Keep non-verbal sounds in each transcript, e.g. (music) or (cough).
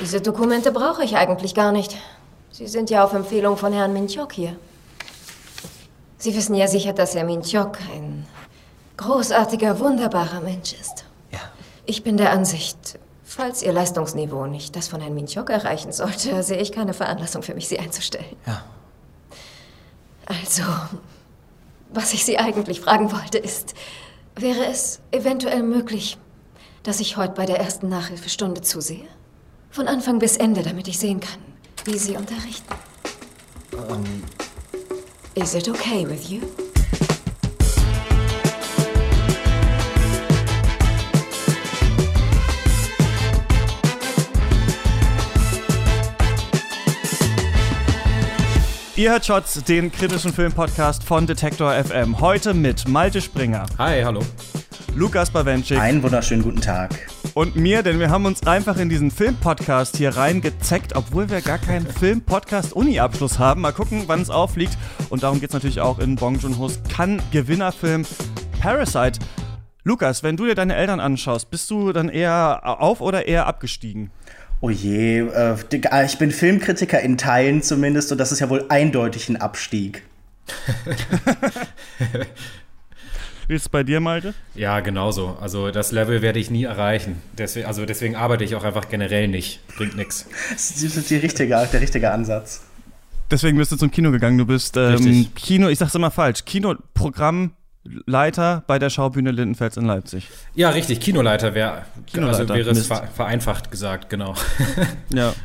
Diese Dokumente brauche ich eigentlich gar nicht. Sie sind ja auf Empfehlung von Herrn Minchok hier. Sie wissen ja sicher, dass Herr Minchok ein großartiger, wunderbarer Mensch ist. Ja. Ich bin der Ansicht, falls Ihr Leistungsniveau nicht das von Herrn Minchok erreichen sollte, (laughs) sehe ich keine Veranlassung für mich, Sie einzustellen. Ja. Also, was ich Sie eigentlich fragen wollte, ist, wäre es eventuell möglich, dass ich heute bei der ersten Nachhilfestunde zusehe? Von Anfang bis Ende, damit ich sehen kann, wie Sie unterrichten. Ähm, Is it okay with you? Ihr hört Shots, den kritischen Filmpodcast von Detektor FM. Heute mit Malte Springer, Hi, hallo. Lukas Bawenschik einen wunderschönen guten Tag. Und mir, denn wir haben uns einfach in diesen Filmpodcast hier reingezeckt, obwohl wir gar keinen Filmpodcast-Uni-Abschluss haben. Mal gucken, wann es aufliegt. Und darum geht es natürlich auch in Bong Joon-ho's Cannes-Gewinnerfilm Parasite. Lukas, wenn du dir deine Eltern anschaust, bist du dann eher auf oder eher abgestiegen? Oh je, äh, ich bin Filmkritiker in Teilen zumindest und das ist ja wohl eindeutig ein Abstieg. (laughs) Wie ist es bei dir, Malte? Ja, genauso. Also das Level werde ich nie erreichen. Deswegen, also deswegen arbeite ich auch einfach generell nicht. Bringt nichts. Das ist die richtige, der richtige Ansatz. Deswegen bist du zum Kino gegangen. Du bist ähm. Kino, ich sag's immer falsch, Kinoprogrammleiter bei der Schaubühne Lindenfels in Leipzig. Ja, richtig. Kinoleiter wäre Kinoleiter, also wäre es ver vereinfacht gesagt, genau. Ja. (laughs)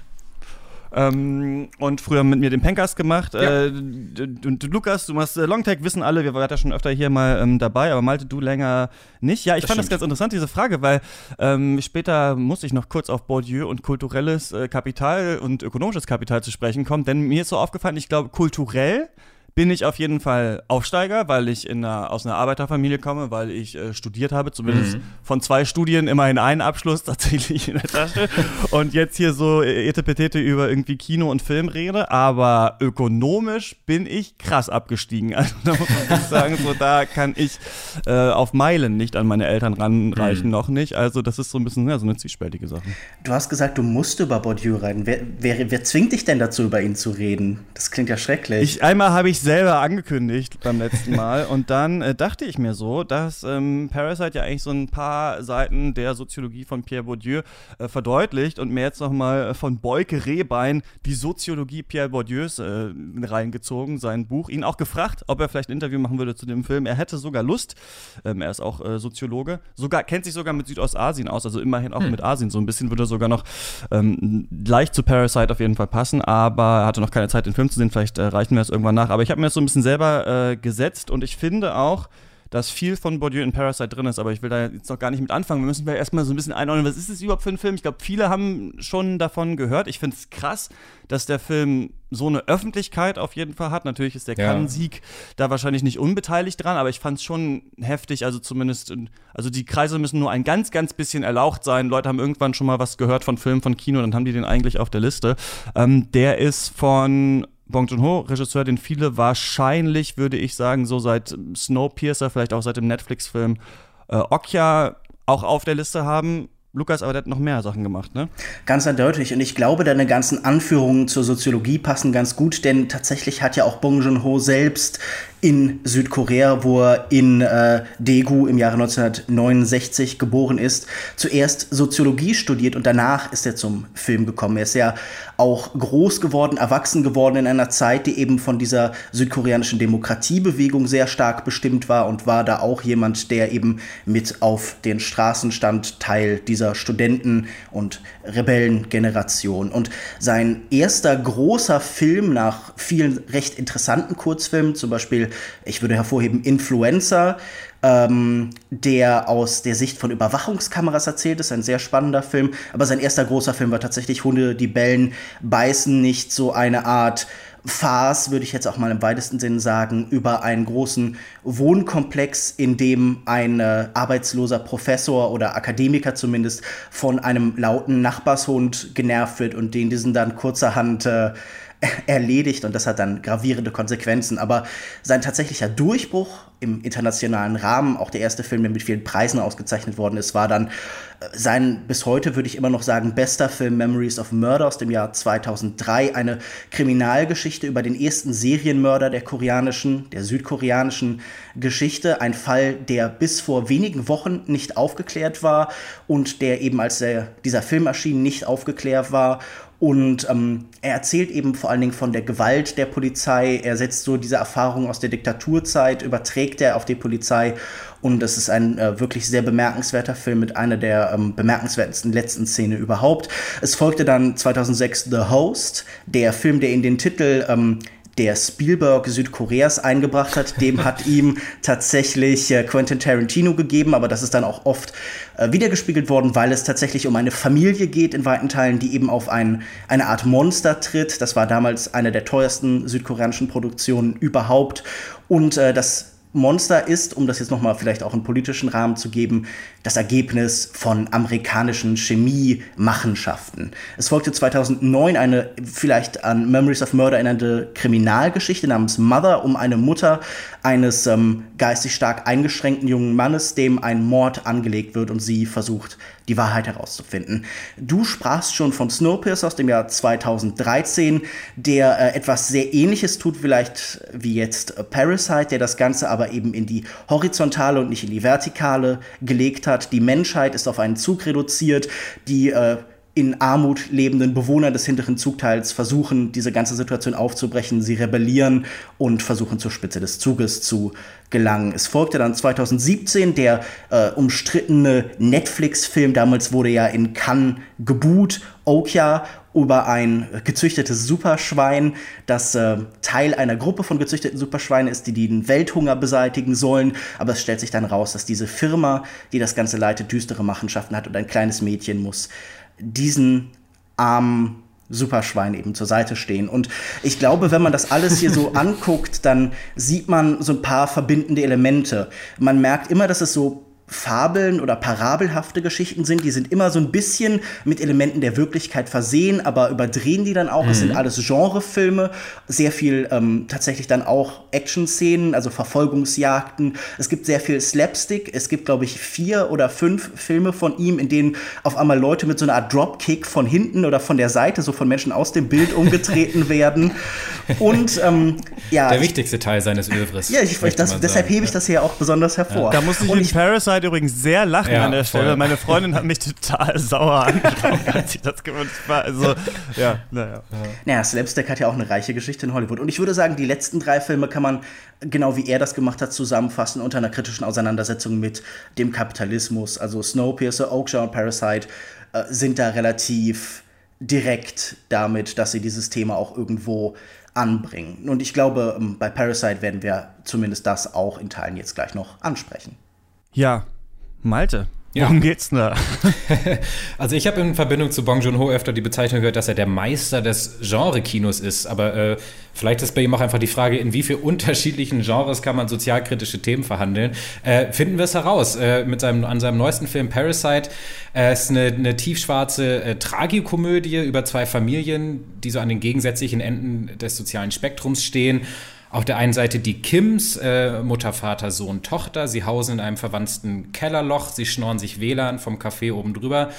Ähm, und früher mit mir den Pencast gemacht. Ja. Äh, und Lukas, du machst äh, Longtake, wissen alle, wir waren ja schon öfter hier mal ähm, dabei, aber Malte, du länger nicht. Ja, ich Das fand das stimmt. ganz interessant, diese Frage, weil ähm, später muss ich noch kurz auf Bourdieu und kulturelles äh, Kapital und ökonomisches Kapital zu sprechen kommen, denn mir ist so aufgefallen, ich glaube, kulturell bin ich auf jeden Fall Aufsteiger, weil ich in einer, aus einer Arbeiterfamilie komme, weil ich äh, studiert habe, zumindest von zwei Studien immerhin einen Abschluss (laughs) tatsächlich in der Tasche und jetzt hier so äh, etepetete über irgendwie Kino und Film rede, aber ökonomisch bin ich krass abgestiegen. (laughs) Also da muss man wirklich sagen, so da kann ich äh, auf Meilen nicht an meine Eltern ranreichen, noch nicht. Also das ist so ein bisschen ja, so eine zwiespältige Sache. Du hast gesagt, du musst über Bourdieu reden. Wer, wer, wer zwingt dich denn dazu, über ihn zu reden? Das klingt ja schrecklich. Ich, einmal habe ich selber angekündigt beim letzten Mal. Und dann äh, dachte ich mir so, dass ähm, Parasite ja eigentlich so ein paar Seiten der Soziologie von Pierre Bourdieu äh, verdeutlicht und mir jetzt nochmal äh, von Beuke Rehbein die Soziologie Pierre Bourdieus äh, reingezogen, sein Buch, ihn auch gefragt, ob er vielleicht ein Interview machen würde zu dem Film. Er hätte sogar Lust, ähm, er ist auch äh, Soziologe, sogar kennt sich sogar mit Südostasien aus, also immerhin auch mit Asien. So ein bisschen, würde sogar noch ähm, leicht zu Parasite auf jeden Fall passen, aber er hatte noch keine Zeit, den Film zu sehen, vielleicht äh, reichen wir es irgendwann nach. Aber ich habe mir das so ein bisschen selber äh, gesetzt und ich finde auch, dass viel von Bourdieu in Parasite drin ist, aber ich will da jetzt noch gar nicht mit anfangen. Wir müssen vielleicht erstmal so ein bisschen einordnen, was ist es überhaupt für ein Film? Ich glaube, viele haben schon davon gehört. Ich finde es krass, dass der Film so eine Öffentlichkeit auf jeden Fall hat. Natürlich ist der Ja. Cannes-Sieg da wahrscheinlich nicht unbeteiligt dran, aber ich fand es schon heftig. Also zumindest, in- also die Kreise müssen nur ein ganz, ganz bisschen erlaucht sein. Leute haben irgendwann schon mal was gehört von Filmen von Kino, dann haben die den eigentlich auf der Liste. Ähm, der ist von Bong Joon-ho, Regisseur, den viele wahrscheinlich, würde ich sagen, so seit Snowpiercer, vielleicht auch seit dem Netflix-Film äh, Okja auch auf der Liste haben. Lukas, aber der hat noch mehr Sachen gemacht, ne? Ganz eindeutig. Und ich glaube, deine ganzen Anführungen zur Soziologie passen ganz gut, denn tatsächlich hat ja auch Bong Joon-ho selbst in Südkorea, wo er in äh, Daegu im Jahre 1969 geboren ist, zuerst Soziologie studiert und danach ist er zum Film gekommen. Er ist ja auch groß geworden, erwachsen geworden in einer Zeit, die eben von dieser südkoreanischen Demokratiebewegung sehr stark bestimmt war und war da auch jemand, der eben mit auf den Straßen stand, Teil dieser Studenten- und Rebellengeneration. Und sein erster großer Film nach vielen recht interessanten Kurzfilmen, zum Beispiel, ich würde hervorheben, Influencer, ähm, der aus der Sicht von Überwachungskameras erzählt ist, ein sehr spannender Film. Aber sein erster großer Film war tatsächlich Hunde, die bellen, beißen nicht so eine Art Farce, würde ich jetzt auch mal im weitesten Sinn sagen, über einen großen Wohnkomplex, in dem ein äh, arbeitsloser Professor oder Akademiker zumindest von einem lauten Nachbarshund genervt wird und den diesen dann kurzerhand äh, erledigt und das hat dann gravierende Konsequenzen. Aber sein tatsächlicher Durchbruch im internationalen Rahmen. Auch der erste Film, der mit vielen Preisen ausgezeichnet worden ist, war dann äh, sein bis heute, würde ich immer noch sagen, bester Film Memories of Murder aus dem Jahr 2003. Eine Kriminalgeschichte über den ersten Serienmörder der koreanischen, der südkoreanischen Geschichte. Ein Fall, der bis vor wenigen Wochen nicht aufgeklärt war und der eben als der, dieser Film erschien nicht aufgeklärt war und ähm, er erzählt eben vor allen Dingen von der Gewalt der Polizei. Er setzt so diese Erfahrung aus der Diktaturzeit, überträgt er auf die Polizei. Und es ist ein äh, wirklich sehr bemerkenswerter Film mit einer der ähm, bemerkenswertesten letzten Szene überhaupt. Es folgte dann 2006 The Host, der Film, der in den Titel ähm, der Spielberg Südkoreas eingebracht hat, dem hat (laughs) ihm tatsächlich äh, Quentin Tarantino gegeben, aber das ist dann auch oft äh, wiedergespiegelt worden, weil es tatsächlich um eine Familie geht in weiten Teilen, die eben auf ein, eine Art Monster tritt. Das war damals eine der teuersten südkoreanischen Produktionen überhaupt. Und äh, das Monster ist, um das jetzt nochmal vielleicht auch einen politischen Rahmen zu geben, das Ergebnis von amerikanischen Chemiemachenschaften. Es folgte 2009 eine vielleicht an Memories of Murder erinnernde Kriminalgeschichte namens Mother um eine Mutter eines ähm, geistig stark eingeschränkten jungen Mannes, dem ein Mord angelegt wird und sie versucht, die Wahrheit herauszufinden. Du sprachst schon von Snowpiercer aus dem Jahr 2013, der äh, etwas sehr ähnliches tut, vielleicht wie jetzt äh, Parasite, der das Ganze aber eben in die horizontale und nicht in die vertikale gelegt hat. Die Menschheit ist auf einen Zug reduziert, die äh, in Armut lebenden Bewohner des hinteren Zugteils versuchen, diese ganze Situation aufzubrechen. Sie rebellieren und versuchen zur Spitze des Zuges zu gelangen. Es folgte dann 2017 der äh, umstrittene Netflix-Film. Damals wurde ja in Cannes gebuht, Okja, über ein gezüchtetes Superschwein, das äh, Teil einer Gruppe von gezüchteten Superschweinen ist, die den Welthunger beseitigen sollen. Aber es stellt sich dann raus, dass diese Firma, die das Ganze leitet, düstere Machenschaften hat und ein kleines Mädchen muss diesen armen Superschwein eben zur Seite stehen. Und ich glaube, wenn man das alles hier so (laughs) anguckt, dann sieht man so ein paar verbindende Elemente. Man merkt immer, dass es so Fabeln oder parabelhafte Geschichten sind. Die sind immer so ein bisschen mit Elementen der Wirklichkeit versehen, aber überdrehen die dann auch. Mhm. Es sind mhm. alles Genrefilme, sehr viel ähm, tatsächlich dann auch Action-Szenen, also Verfolgungsjagden. Es gibt sehr viel Slapstick. Es gibt, glaube ich, vier oder fünf Filme von ihm, in denen auf einmal Leute mit so einer Art Dropkick von hinten oder von der Seite, so von Menschen aus dem Bild umgetreten (laughs) werden. Und ähm, ja. Der wichtigste Teil seines Övres. Ja, ich, ich das, deshalb hebe ich das hier auch besonders hervor. Ja. Da muss ich in Parasite Zeit übrigens sehr lachen ja, an der Stelle. Voll. Meine Freundin hat mich total (laughs) sauer angeschaut, als ich das gewünscht war. Also, ja, naja. Naja, Slapstick hat ja auch eine reiche Geschichte in Hollywood. Und ich würde sagen, die letzten drei Filme kann man, genau wie er das gemacht hat, zusammenfassen unter einer kritischen Auseinandersetzung mit dem Kapitalismus. Also Snowpiercer, Oakjaw und Parasite äh, sind da relativ direkt damit, dass sie dieses Thema auch irgendwo anbringen. Und ich glaube, ähm, bei Parasite werden wir zumindest das auch in Teilen jetzt gleich noch ansprechen. Ja, Malte. Ja. Worum geht's denn da? (laughs) also ich habe in Verbindung zu Bong Joon-ho öfter die Bezeichnung gehört, dass er der Meister des Genre-Kinos ist. Aber äh, vielleicht ist bei ihm auch einfach die Frage, in wie vielen unterschiedlichen Genres kann man sozialkritische Themen verhandeln. Äh, finden wir es heraus. Äh, mit seinem, an seinem neuesten Film Parasite äh, ist eine, eine tiefschwarze äh, Tragikomödie über zwei Familien, die so an den gegensätzlichen Enden des sozialen Spektrums stehen. Auf der einen Seite die Kims, äh, Mutter, Vater, Sohn, Tochter. Sie hausen in einem verwandten Kellerloch. Sie schnorren sich WLAN vom Café oben drüber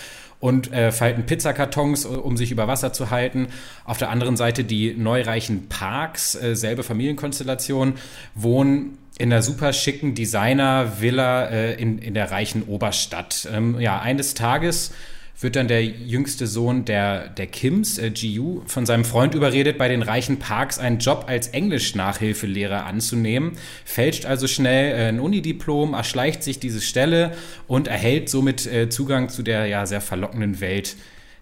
und äh, falten Pizzakartons, äh, um sich über Wasser zu halten. Auf der anderen Seite die neureichen Parks, äh, selbe Familienkonstellation, wohnen in der super schicken Designer-Villa äh, in, in der reichen Oberstadt. Ähm, ja, eines Tages wird dann der jüngste Sohn der, der Kims, äh, Jiu, von seinem Freund überredet, bei den reichen Parks einen Job als Englisch-Nachhilfelehrer anzunehmen, fälscht also schnell äh, ein Unidiplom, erschleicht sich diese Stelle und erhält somit äh, Zugang zu der ja sehr verlockenden Welt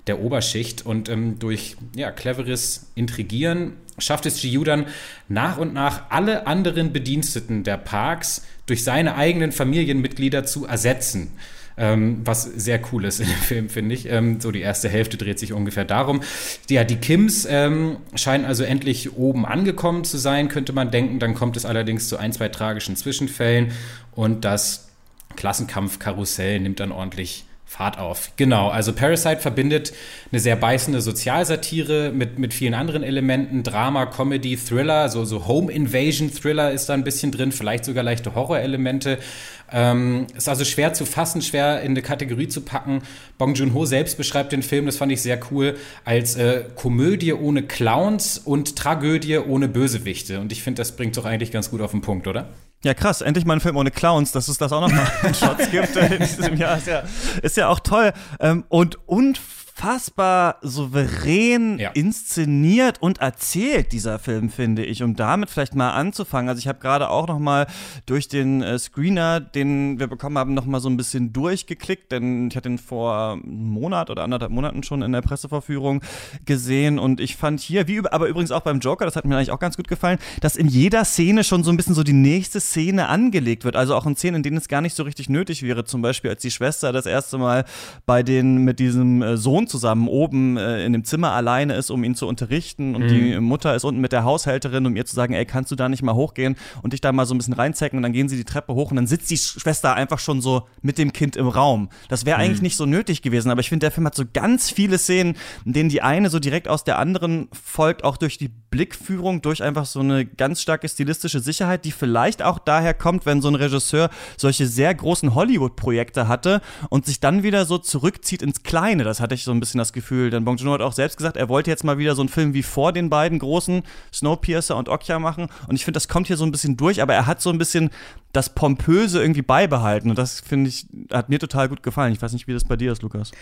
der Oberschicht. Und ähm, durch ja, cleveres Intrigieren schafft es Jiu dann nach und nach alle anderen Bediensteten der Parks durch seine eigenen Familienmitglieder zu ersetzen. Ähm, was sehr cool ist in dem Film, finde ich. Ähm, so die erste Hälfte dreht sich ungefähr darum. Ja, die Kims ähm, scheinen also endlich oben angekommen zu sein, könnte man denken. Dann kommt es allerdings zu ein, zwei tragischen Zwischenfällen und das Klassenkampfkarussell nimmt dann ordentlich Fahrt auf. Genau, also Parasite verbindet eine sehr beißende Sozialsatire mit, mit vielen anderen Elementen, Drama, Comedy, Thriller, so, so Home Invasion Thriller ist da ein bisschen drin, vielleicht sogar leichte Horrorelemente. Ähm, ist also schwer zu fassen, schwer in eine Kategorie zu packen. Bong Joon-ho selbst beschreibt den Film, das fand ich sehr cool, als äh, Komödie ohne Clowns und Tragödie ohne Bösewichte. Und ich finde, das bringt doch eigentlich ganz gut auf den Punkt, oder? Ja, krass. Endlich mal ein Film ohne Clowns, dass es das auch noch mal (laughs) in Shots gibt in diesem Jahr. Ist ja, ist ja auch toll. Ähm, und unfassbar unfassbar souverän ja. inszeniert und erzählt, dieser Film, finde ich. Um damit vielleicht mal anzufangen. Also ich habe gerade auch noch mal durch den äh, Screener, den wir bekommen haben, noch mal so ein bisschen durchgeklickt, denn ich hatte ihn vor einem Monat oder anderthalb Monaten schon in der Presseverführung gesehen und ich fand hier, wie aber übrigens auch beim Joker, das hat mir eigentlich auch ganz gut gefallen, dass in jeder Szene schon so ein bisschen so die nächste Szene angelegt wird. Also auch in Szenen, in denen es gar nicht so richtig nötig wäre. Zum Beispiel, als die Schwester das erste Mal bei den mit diesem äh, Sohn zusammen oben äh, in dem Zimmer alleine ist, um ihn zu unterrichten und mhm. die Mutter ist unten mit der Haushälterin, um ihr zu sagen, ey, kannst du da nicht mal hochgehen und dich da mal so ein bisschen reinzecken und dann gehen sie die Treppe hoch und dann sitzt die Schwester einfach schon so mit dem Kind im Raum. Das wäre mhm. eigentlich nicht so nötig gewesen, aber ich finde, der Film hat so ganz viele Szenen, in denen die eine so direkt aus der anderen folgt, auch durch die Blickführung, durch einfach so eine ganz starke stilistische Sicherheit, die vielleicht auch daher kommt, wenn so ein Regisseur solche sehr großen Hollywood-Projekte hatte und sich dann wieder so zurückzieht ins Kleine. Das hatte ich so ein bisschen das Gefühl. Denn Bong Joon-ho hat auch selbst gesagt, er wollte jetzt mal wieder so einen Film wie vor den beiden großen Snowpiercer und Okja machen. Und ich finde, das kommt hier so ein bisschen durch, aber er hat so ein bisschen das Pompöse irgendwie beibehalten. Und das finde ich, hat mir total gut gefallen. Ich weiß nicht, wie das bei dir ist, Lukas.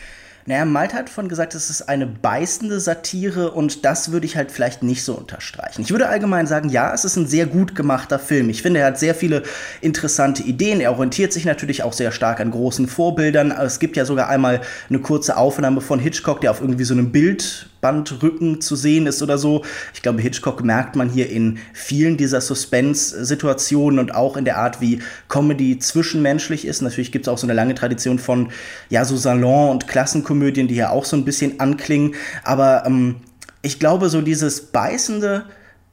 Naja, Malte hat von gesagt, es ist eine beißende Satire und das würde ich halt vielleicht nicht so unterstreichen. Ich würde allgemein sagen, ja, es ist ein sehr gut gemachter Film. Ich finde, er hat sehr viele interessante Ideen. Er orientiert sich natürlich auch sehr stark an großen Vorbildern. Es gibt ja sogar einmal eine kurze Aufnahme von Hitchcock, der auf irgendwie so einem Bild Bandrücken zu sehen ist oder so. Ich glaube, Hitchcock merkt man hier in vielen dieser Suspense-Situationen und auch in der Art, wie Comedy zwischenmenschlich ist. Natürlich gibt es auch so eine lange Tradition von, ja, so Salon- und Klassenkomödien, die ja auch so ein bisschen anklingen. Aber ähm, ich glaube, so dieses beißende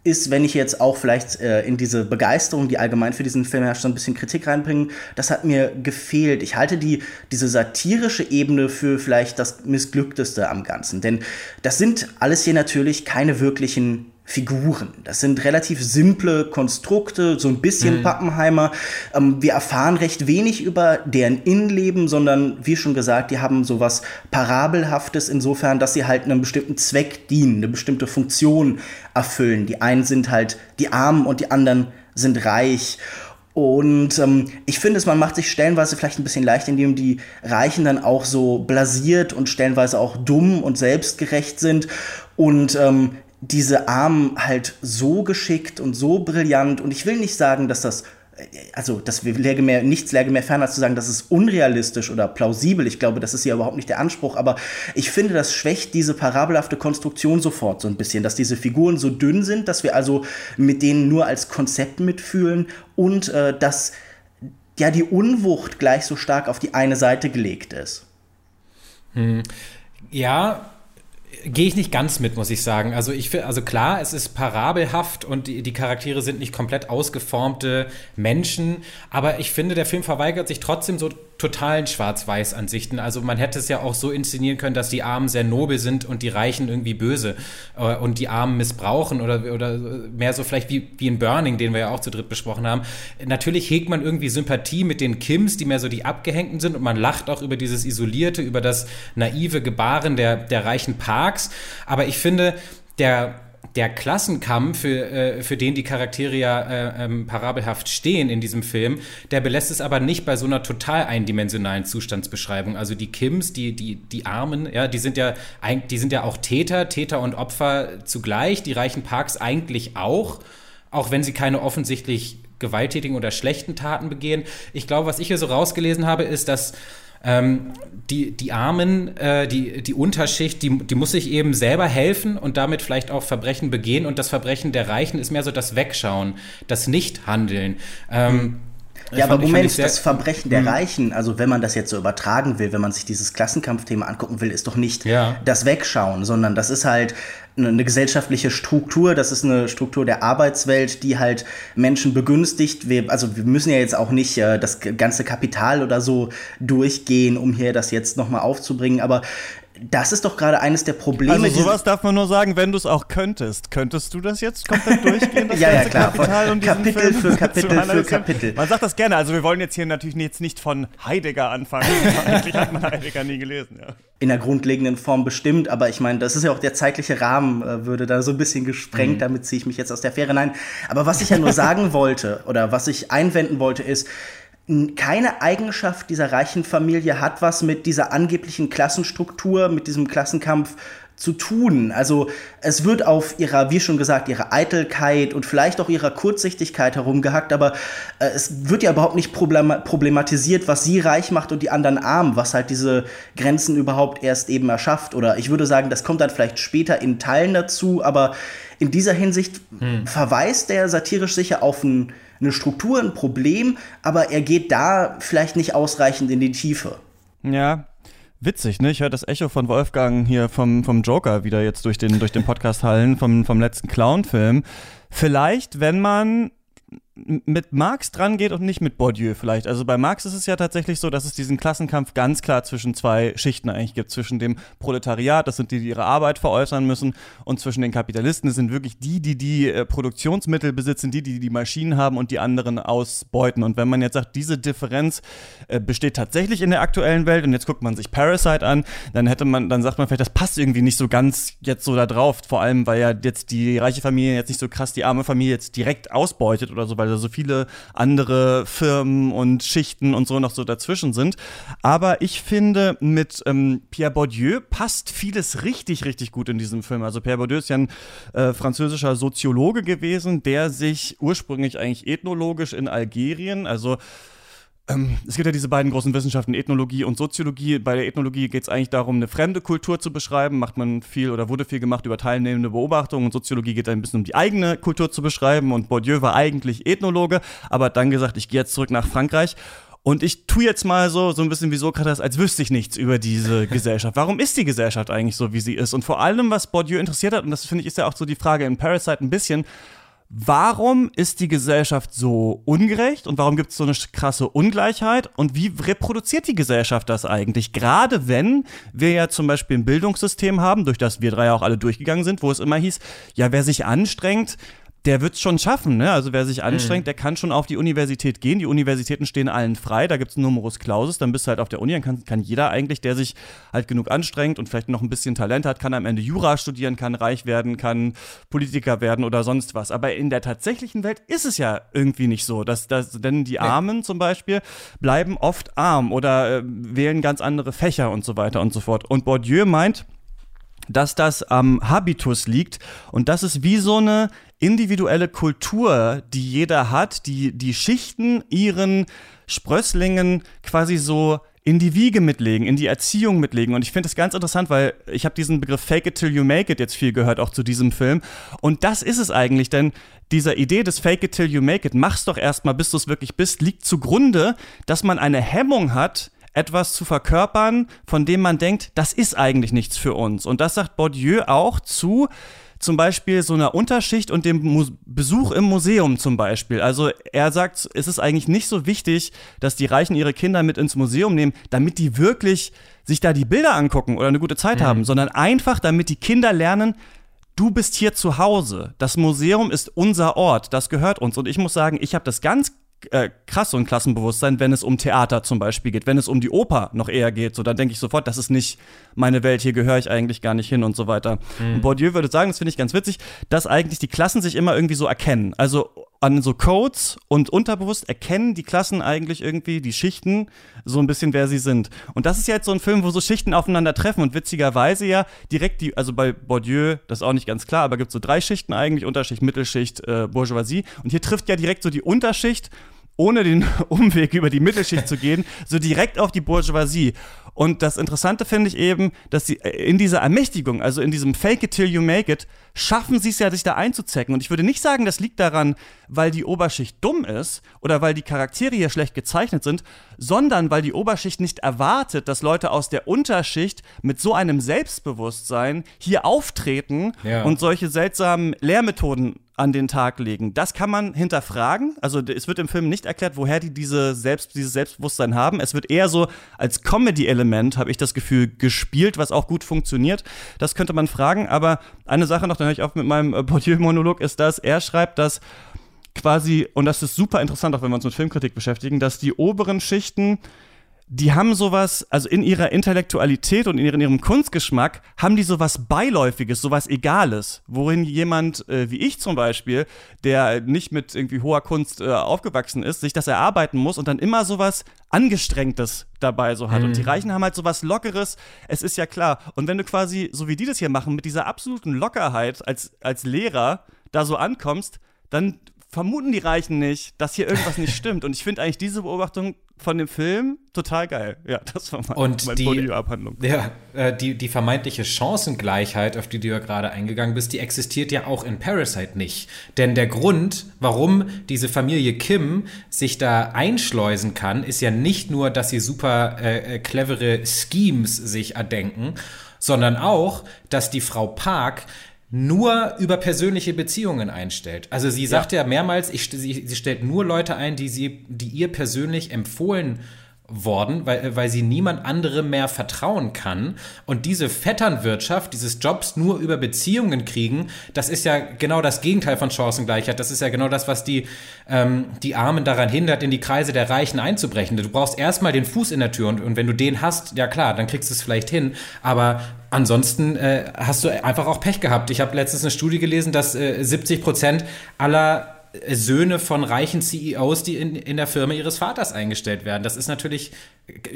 ist, wenn ich jetzt auch vielleicht äh, in diese Begeisterung, die allgemein für diesen Film herrscht, so ein bisschen Kritik reinbringen, das hat mir gefehlt. Ich halte die, diese satirische Ebene für vielleicht das missglückteste am Ganzen. Denn das sind alles hier natürlich keine wirklichen Figuren. Das sind relativ simple Konstrukte, so ein bisschen mhm. Pappenheimer. Ähm, wir erfahren recht wenig über deren Innenleben, sondern wie schon gesagt, die haben sowas Parabelhaftes insofern, dass sie halt einem bestimmten Zweck dienen, eine bestimmte Funktion erfüllen. Die einen sind halt die Armen und die anderen sind reich. Und ähm, ich finde es, man macht sich stellenweise vielleicht ein bisschen leicht, indem die Reichen dann auch so blasiert und stellenweise auch dumm und selbstgerecht sind. Und ähm, diese Armen halt so geschickt und so brillant. Und ich will nicht sagen, dass das also das läge mehr, nichts läge mehr fern, als zu sagen, das ist unrealistisch oder plausibel. Ich glaube, das ist ja überhaupt nicht der Anspruch. Aber ich finde, das schwächt diese parabelhafte Konstruktion sofort so ein bisschen, dass diese Figuren so dünn sind, dass wir also mit denen nur als Konzept mitfühlen und äh, dass ja die Unwucht gleich so stark auf die eine Seite gelegt ist. Hm. Ja, gehe ich nicht ganz mit, muss ich sagen. Also ich finde, also klar, es ist parabelhaft und die, die, Charaktere sind nicht komplett ausgeformte Menschen, aber ich finde, der Film verweigert sich trotzdem so totalen Schwarz-Weiß-Ansichten. Also man hätte es ja auch so inszenieren können, dass die Armen sehr nobel sind und die Reichen irgendwie böse äh, und die Armen missbrauchen oder, oder mehr so vielleicht wie, wie in Burning, den wir ja auch zu dritt besprochen haben. Natürlich hegt man irgendwie Sympathie mit den Kims, die mehr so die Abgehängten sind und man lacht auch über dieses Isolierte, über das naive Gebaren der, der reichen Parks. Aber ich finde, der der Klassenkampf, für, äh, für den die Charaktere ja äh, ähm, parabelhaft stehen in diesem Film, der belässt es aber nicht bei so einer total eindimensionalen Zustandsbeschreibung. Also die Kims, die, die, die Armen, ja, die sind ja, die sind ja auch Täter, Täter und Opfer zugleich, die reichen Parks eigentlich auch, auch wenn sie keine offensichtlich gewalttätigen oder schlechten Taten begehen. Ich glaube, was ich hier so rausgelesen habe, ist, dass ähm, die, die Armen, äh, die, die Unterschicht, die, die muss sich eben selber helfen und damit vielleicht auch Verbrechen begehen. Und das Verbrechen der Reichen ist mehr so das Wegschauen, das Nichthandeln. Ähm, mhm. Ja, aber Moment, das Verbrechen der mhm. Reichen, also wenn man das jetzt so übertragen will, wenn man sich dieses Klassenkampfthema angucken will, ist doch nicht ja. das Wegschauen, sondern das ist halt eine gesellschaftliche Struktur, das ist eine Struktur der Arbeitswelt, die halt Menschen begünstigt. Wir, also wir müssen ja jetzt auch nicht äh, das ganze Kapital oder so durchgehen, um hier das jetzt nochmal aufzubringen, aber das ist doch gerade eines der Probleme. Also sowas darf man nur sagen, wenn du es auch könntest. Könntest du das jetzt komplett durchgehen? (laughs) ja, ja, klar. (laughs) Kapitel für Kapitel für Kapitel. Man sagt das gerne. Also wir wollen jetzt hier natürlich jetzt nicht von Heidegger anfangen. (laughs) Eigentlich hat man Heidegger nie gelesen, ja. In der grundlegenden Form bestimmt, aber ich meine, das ist ja auch der zeitliche Rahmen, äh, würde da so ein bisschen gesprengt, mhm. damit ziehe ich mich jetzt aus der Fähre. Nein, aber was ich ja nur sagen wollte oder was ich einwenden wollte ist, keine Eigenschaft dieser reichen Familie hat was mit dieser angeblichen Klassenstruktur, mit diesem Klassenkampf zu tun. Also es wird auf ihrer, wie schon gesagt, ihrer Eitelkeit und vielleicht auch ihrer Kurzsichtigkeit herumgehackt, aber äh, es wird ja überhaupt nicht problematisiert, was sie reich macht und die anderen arm, was halt diese Grenzen überhaupt erst eben erschafft. Oder ich würde sagen, das kommt dann vielleicht später in Teilen dazu, aber in dieser Hinsicht hm. verweist der satirisch sicher auf ein eine Struktur, ein Problem, aber er geht da vielleicht nicht ausreichend in die Tiefe. Ja, Witzig, ne? Ich höre das Echo von Wolfgang hier vom, vom Joker wieder jetzt durch den, durch den Podcast hallen, vom, vom letzten Clown-Film. Vielleicht, wenn man mit Marx dran geht und nicht mit Bourdieu vielleicht. Also bei Marx ist es ja tatsächlich so, dass es diesen Klassenkampf ganz klar zwischen zwei Schichten eigentlich gibt. Zwischen dem Proletariat, das sind die, die ihre Arbeit veräußern müssen, und zwischen den Kapitalisten, das sind wirklich die, die die äh, Produktionsmittel besitzen, die, die die Maschinen haben und die anderen ausbeuten. Und wenn man jetzt sagt, diese Differenz äh, besteht tatsächlich in der aktuellen Welt und jetzt guckt man sich Parasite an, dann hätte man, dann sagt man vielleicht, das passt irgendwie nicht so ganz jetzt so da drauf. Vor allem, weil ja jetzt die reiche Familie jetzt nicht so krass die arme Familie jetzt direkt ausbeutet oder so, weil da so viele andere Firmen und Schichten und so noch so dazwischen sind. Aber ich finde, mit ähm, Pierre Bourdieu passt vieles richtig, richtig gut in diesem Film. Also Pierre Bourdieu ist ja ein äh, französischer Soziologe gewesen, der sich ursprünglich eigentlich ethnologisch in Algerien, also es gibt ja diese beiden großen Wissenschaften, Ethnologie und Soziologie. Bei der Ethnologie geht es eigentlich darum, eine fremde Kultur zu beschreiben. Macht man viel oder wurde viel gemacht über teilnehmende Beobachtungen. Und Soziologie geht ein bisschen um die eigene Kultur zu beschreiben. Und Bourdieu war eigentlich Ethnologe, aber hat dann gesagt, ich gehe jetzt zurück nach Frankreich. Und ich tue jetzt mal so, so ein bisschen wie Sokrates, als wüsste ich nichts über diese (laughs) Gesellschaft. Warum ist die Gesellschaft eigentlich so, wie sie ist? Und vor allem, was Bourdieu interessiert hat, und das finde ich ist ja auch so die Frage in Parasite ein bisschen, warum ist die Gesellschaft so ungerecht und warum gibt es so eine krasse Ungleichheit und wie reproduziert die Gesellschaft das eigentlich? Gerade wenn wir ja zum Beispiel ein Bildungssystem haben, durch das wir drei auch alle durchgegangen sind, wo es immer hieß, ja, wer sich anstrengt, der wird es schon schaffen. Ne? Also wer sich anstrengt, mhm. der kann schon auf die Universität gehen. Die Universitäten stehen allen frei. Da gibt es einen Numerus Clausus. Dann bist du halt auf der Uni. Dann kann, kann jeder eigentlich, der sich halt genug anstrengt und vielleicht noch ein bisschen Talent hat, kann am Ende Jura studieren, kann reich werden, kann Politiker werden oder sonst was. Aber in der tatsächlichen Welt ist es ja irgendwie nicht so. Dass, dass, denn die Armen zum Beispiel bleiben oft arm oder äh, wählen ganz andere Fächer und so weiter und so fort. Und Bourdieu meint, dass das am Habitus liegt und das ist wie so eine individuelle Kultur, die jeder hat, die die Schichten ihren Sprösslingen quasi so in die Wiege mitlegen, in die Erziehung mitlegen. Und ich finde es ganz interessant, weil ich habe diesen Begriff Fake it till you make it jetzt viel gehört, auch zu diesem Film. Und das ist es eigentlich, denn dieser Idee des Fake it till you make it, mach's doch erstmal, bis du es wirklich bist, liegt zugrunde, dass man eine Hemmung hat, etwas zu verkörpern, von dem man denkt, das ist eigentlich nichts für uns. Und das sagt Bourdieu auch zu zum Beispiel so einer Unterschicht und dem Mu Besuch im Museum zum Beispiel. Also er sagt, es ist eigentlich nicht so wichtig, dass die Reichen ihre Kinder mit ins Museum nehmen, damit die wirklich sich da die Bilder angucken oder eine gute Zeit mhm. haben, sondern einfach, damit die Kinder lernen, du bist hier zu Hause. Das Museum ist unser Ort, das gehört uns. Und ich muss sagen, ich habe das ganz äh, krass so ein Klassenbewusstsein, wenn es um Theater zum Beispiel geht, wenn es um die Oper noch eher geht. So, dann denke ich sofort, das ist nicht meine Welt, hier gehöre ich eigentlich gar nicht hin und so weiter. Mhm. Und Bourdieu würde sagen, das finde ich ganz witzig, dass eigentlich die Klassen sich immer irgendwie so erkennen. Also an so Codes und unterbewusst erkennen die Klassen eigentlich irgendwie, die Schichten, so ein bisschen, wer sie sind. Und das ist ja jetzt so ein Film, wo so Schichten aufeinandertreffen und witzigerweise ja direkt die, also bei Bourdieu, das ist auch nicht ganz klar, aber gibt es so drei Schichten eigentlich, Unterschicht, Mittelschicht, äh, Bourgeoisie. Und hier trifft ja direkt so die Unterschicht ohne den (laughs) Umweg über die Mittelschicht zu gehen, so direkt auf die Bourgeoisie. Und das Interessante finde ich eben, dass sie äh, in dieser Ermächtigung, also in diesem Fake it till you make it, schaffen sie es ja, sich da einzuzecken. Und ich würde nicht sagen, das liegt daran, weil die Oberschicht dumm ist oder weil die Charaktere hier schlecht gezeichnet sind, sondern weil die Oberschicht nicht erwartet, dass Leute aus der Unterschicht mit so einem Selbstbewusstsein hier auftreten ja. und solche seltsamen Lehrmethoden an den Tag legen. Das kann man hinterfragen. Also es wird im Film nicht erklärt, woher die diese Selbst, dieses Selbstbewusstsein haben. Es wird eher so als Comedy-Element, habe ich das Gefühl, gespielt, was auch gut funktioniert. Das könnte man fragen. Aber eine Sache noch, dann höre ich auf mit meinem äh, Bourdieu-Monolog, ist, dass er schreibt, dass quasi, und das ist super interessant, auch wenn wir uns mit Filmkritik beschäftigen, dass die oberen Schichten die haben sowas, also in ihrer Intellektualität und in ihrem Kunstgeschmack, haben die sowas Beiläufiges, sowas Egales, worin jemand äh, wie ich zum Beispiel, der nicht mit irgendwie hoher Kunst äh, aufgewachsen ist, sich das erarbeiten muss und dann immer sowas Angestrengtes dabei so hat. Mhm. Und die mhm. Reichen haben halt sowas Lockeres, es ist ja klar. Und wenn du quasi, so wie die das hier machen, mit dieser absoluten Lockerheit als, als Lehrer da so ankommst, dann vermuten die Reichen nicht, dass hier irgendwas nicht (laughs) stimmt. Und ich finde eigentlich diese Beobachtung von dem Film total geil. Ja, das war mein, und mein die, Abhandlung. Ja, äh, die, die vermeintliche Chancengleichheit, auf die du ja gerade eingegangen bist, die existiert ja auch in Parasite nicht. Denn der Grund, warum diese Familie Kim sich da einschleusen kann, ist ja nicht nur, dass sie super äh, äh clevere Schemes sich erdenken, sondern auch, dass die Frau Park nur über persönliche Beziehungen einstellt. Also sie sagt ja, ja mehrmals, ich, sie, sie stellt nur Leute ein, die sie, die ihr persönlich empfohlen worden, weil, weil sie niemand anderem mehr vertrauen kann. Und diese Vetternwirtschaft, dieses Jobs nur über Beziehungen kriegen, das ist ja genau das Gegenteil von Chancengleichheit. Das ist ja genau das, was die, ähm, die Armen daran hindert, in die Kreise der Reichen einzubrechen. Du brauchst erstmal den Fuß in der Tür und, und wenn du den hast, ja klar, dann kriegst du es vielleicht hin. Aber ansonsten äh, hast du einfach auch Pech gehabt. Ich habe letztens eine Studie gelesen, dass äh, 70 Prozent aller Söhne von reichen CEOs, die in, in der Firma ihres Vaters eingestellt werden. Das ist natürlich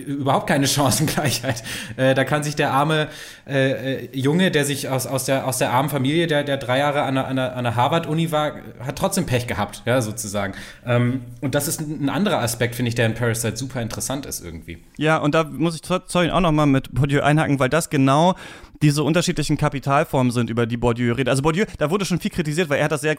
überhaupt keine Chancengleichheit. Äh, da kann sich der arme äh, äh, Junge, der sich aus, aus, der, aus der armen Familie, der, der drei Jahre an an der Harvard-Uni war, hat trotzdem Pech gehabt, ja, sozusagen. Ähm, und das ist ein, ein anderer Aspekt, finde ich, der in Parasite super interessant ist irgendwie. Ja, und da muss ich sorry auch nochmal mit Bourdieu einhaken, weil das genau diese unterschiedlichen Kapitalformen sind, über die Bourdieu redet. Also Bourdieu, da wurde schon viel kritisiert, weil er hat das sehr,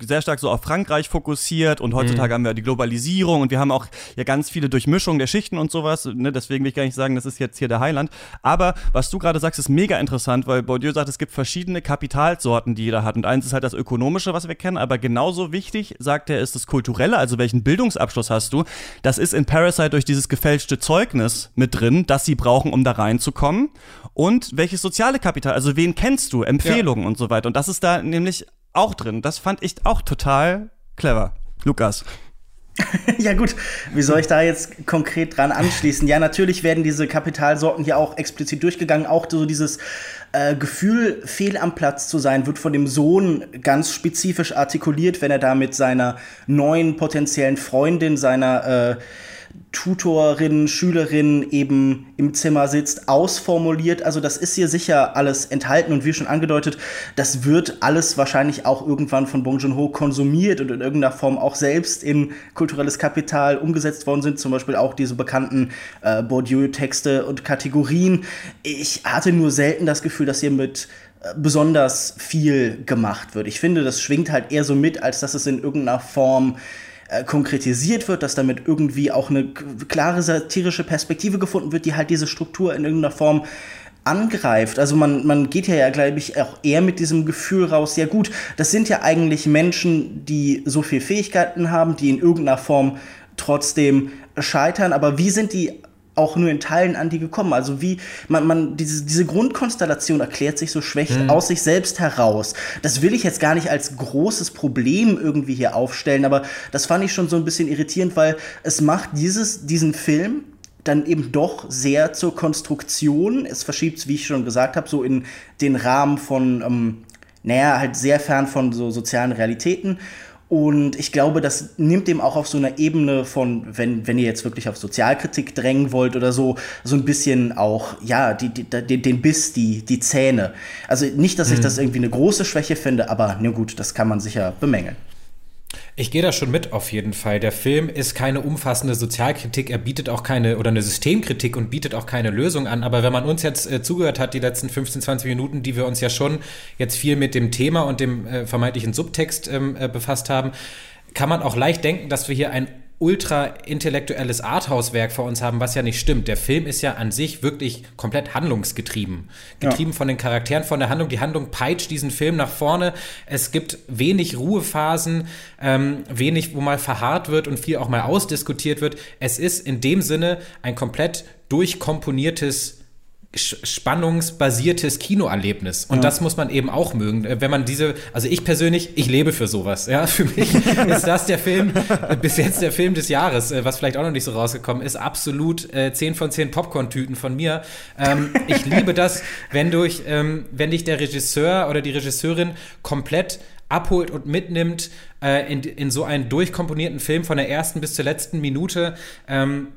sehr stark so auf Frankreich fokussiert und heutzutage mhm. haben wir die Globalisierung und wir haben auch ja ganz viele Durchmischungen der Schichten und sowas. Ne? Deswegen will ich gar nicht sagen, das ist jetzt hier der Heiland. Aber was du gerade sagst, ist mega interessant, weil Bourdieu sagt, es gibt verschiedene Kapitalsorten, die jeder hat. Und eins ist halt das Ökonomische, was wir kennen, aber genauso wichtig, sagt er, ist das Kulturelle, also welchen Bildungsabschluss hast du. Das ist in Parasite durch dieses gefälschte Zeugnis mit drin, das sie brauchen, um da reinzukommen. Und welches Sozial soziale Kapital, also wen kennst du, Empfehlungen ja. und so weiter. Und das ist da nämlich auch drin. Das fand ich auch total clever. Lukas. (laughs) ja gut, wie soll ich da jetzt konkret dran anschließen? Ja, natürlich werden diese Kapitalsorten hier auch explizit durchgegangen. Auch so dieses äh, Gefühl, fehl am Platz zu sein, wird von dem Sohn ganz spezifisch artikuliert, wenn er da mit seiner neuen potenziellen Freundin, seiner äh, Tutorin, Schülerin eben im Zimmer sitzt, ausformuliert. Also das ist hier sicher alles enthalten und wie schon angedeutet, das wird alles wahrscheinlich auch irgendwann von Bong Joon-ho konsumiert und in irgendeiner Form auch selbst in kulturelles Kapital umgesetzt worden sind. Zum Beispiel auch diese bekannten äh, Bourdieu-Texte und Kategorien. Ich hatte nur selten das Gefühl, dass hier mit äh, besonders viel gemacht wird. Ich finde, das schwingt halt eher so mit, als dass es in irgendeiner Form äh, konkretisiert wird, dass damit irgendwie auch eine klare satirische Perspektive gefunden wird, die halt diese Struktur in irgendeiner Form angreift. Also man, man geht ja, ja glaube ich, auch eher mit diesem Gefühl raus, ja gut, das sind ja eigentlich Menschen, die so viel Fähigkeiten haben, die in irgendeiner Form trotzdem scheitern, aber wie sind die auch nur in Teilen an die gekommen. Also wie man, man diese, diese Grundkonstellation erklärt sich so schwächt mhm. aus sich selbst heraus. Das will ich jetzt gar nicht als großes Problem irgendwie hier aufstellen, aber das fand ich schon so ein bisschen irritierend, weil es macht dieses, diesen Film dann eben doch sehr zur Konstruktion. Es verschiebt es, wie ich schon gesagt habe, so in den Rahmen von, ähm, naja, halt sehr fern von so sozialen Realitäten. Und ich glaube, das nimmt dem auch auf so einer Ebene von, wenn, wenn ihr jetzt wirklich auf Sozialkritik drängen wollt oder so, so ein bisschen auch, ja, die, die, den, den Biss, die, die Zähne. Also nicht, dass ich mhm. das irgendwie eine große Schwäche finde, aber na gut, das kann man sicher bemängeln. Ich gehe da schon mit auf jeden Fall. Der Film ist keine umfassende Sozialkritik, er bietet auch keine oder eine Systemkritik und bietet auch keine Lösung an. Aber wenn man uns jetzt äh, zugehört hat, die letzten 15, 20 Minuten, die wir uns ja schon jetzt viel mit dem Thema und dem äh, vermeintlichen Subtext ähm, äh, befasst haben, kann man auch leicht denken, dass wir hier ein ultra intellektuelles Arthouse-Werk vor uns haben, was ja nicht stimmt. Der Film ist ja an sich wirklich komplett handlungsgetrieben. Getrieben ja. von den Charakteren, von der Handlung. Die Handlung peitscht diesen Film nach vorne. Es gibt wenig Ruhephasen, ähm, wenig, wo mal verharrt wird und viel auch mal ausdiskutiert wird. Es ist in dem Sinne ein komplett durchkomponiertes spannungsbasiertes Kinoerlebnis. Und ja. das muss man eben auch mögen. Äh, wenn man diese, also ich persönlich, ich lebe für sowas. Ja, (laughs) für mich ist das der Film, äh, bis jetzt der Film des Jahres, äh, was vielleicht auch noch nicht so rausgekommen ist. Absolut äh, 10 von 10 Popcorn-Tüten von mir. Ähm, ich liebe das, wenn durch, ähm, wenn dich der Regisseur oder die Regisseurin komplett abholt und mitnimmt äh, in, in so einen durchkomponierten Film von der ersten bis zur letzten Minute, ähm,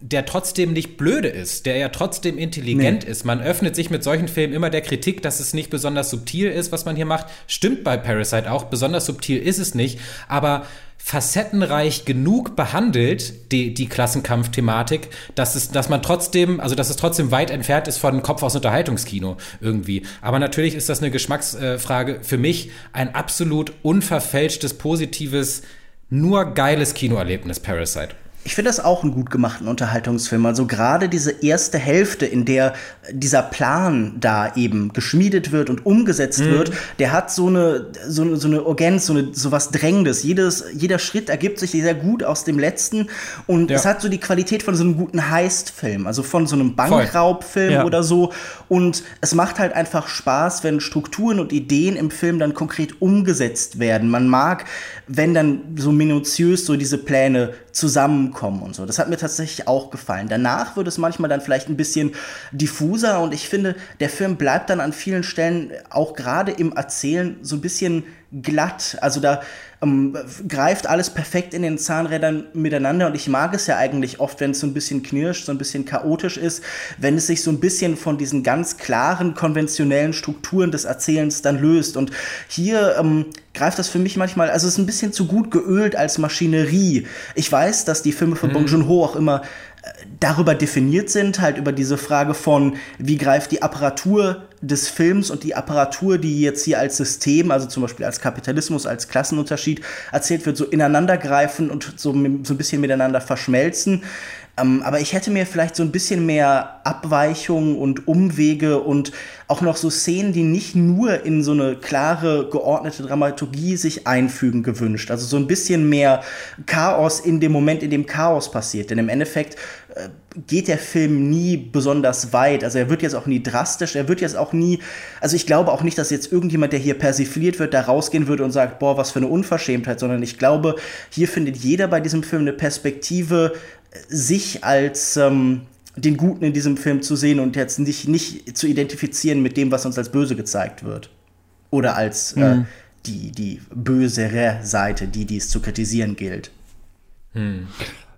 der trotzdem nicht blöde ist, der ja trotzdem intelligent nee. ist. Man öffnet sich mit solchen Filmen immer der Kritik, dass es nicht besonders subtil ist, was man hier macht. Stimmt bei Parasite auch, besonders subtil ist es nicht, aber facettenreich genug behandelt, die, die Klassenkampf-Thematik, dass es, dass man trotzdem, also dass es trotzdem weit entfernt ist von Kopf aus Unterhaltungskino irgendwie. Aber natürlich ist das eine Geschmacksfrage. Für mich ein absolut unverfälschtes, positives, nur geiles Kinoerlebnis, Parasite. Ich finde das auch einen gut gemachten Unterhaltungsfilm. Also gerade diese erste Hälfte, in der dieser Plan da eben geschmiedet wird und umgesetzt mhm. wird, der hat so eine, so, eine, so eine Urgenz, so, eine, so was Drängendes. Jedes, jeder Schritt ergibt sich sehr gut aus dem letzten und ja. es hat so die Qualität von so einem guten Heist-Film, also von so einem Bankraubfilm ja. oder so. Und es macht halt einfach Spaß, wenn Strukturen und Ideen im Film dann konkret umgesetzt werden. Man mag, wenn dann so minutiös so diese Pläne zusammenkommen und so. Das hat mir tatsächlich auch gefallen. Danach wird es manchmal dann vielleicht ein bisschen diffuser und ich finde, der Film bleibt dann an vielen Stellen auch gerade im Erzählen so ein bisschen glatt. Also da ähm, greift alles perfekt in den Zahnrädern miteinander und ich mag es ja eigentlich oft, wenn es so ein bisschen knirscht, so ein bisschen chaotisch ist, wenn es sich so ein bisschen von diesen ganz klaren, konventionellen Strukturen des Erzählens dann löst. Und hier ähm, greift das für mich manchmal, also es ist ein bisschen zu gut geölt als Maschinerie. Ich weiß, dass die Filme von mhm. Bong Joon-ho auch immer darüber definiert sind, halt über diese Frage von, wie greift die Apparatur des Films und die Apparatur, die jetzt hier als System, also zum Beispiel als Kapitalismus, als Klassenunterschied erzählt wird, so ineinandergreifen und so, so ein bisschen miteinander verschmelzen. Ähm, aber ich hätte mir vielleicht so ein bisschen mehr Abweichungen und Umwege und auch noch so Szenen, die nicht nur in so eine klare, geordnete Dramaturgie sich einfügen, gewünscht. Also so ein bisschen mehr Chaos in dem Moment, in dem Chaos passiert. Denn im Endeffekt äh, geht der Film nie besonders weit. Also er wird jetzt auch nie drastisch, er wird jetzt auch nie, also ich glaube auch nicht, dass jetzt irgendjemand, der hier persifliert wird, da rausgehen würde und sagt, boah, was für eine Unverschämtheit, sondern ich glaube, hier findet jeder bei diesem Film eine Perspektive, sich als ähm, den Guten in diesem Film zu sehen und jetzt nicht, nicht zu identifizieren mit dem, was uns als böse gezeigt wird. Oder als äh, mhm. äh, die, die bösere Seite, die dies zu kritisieren gilt. Mhm.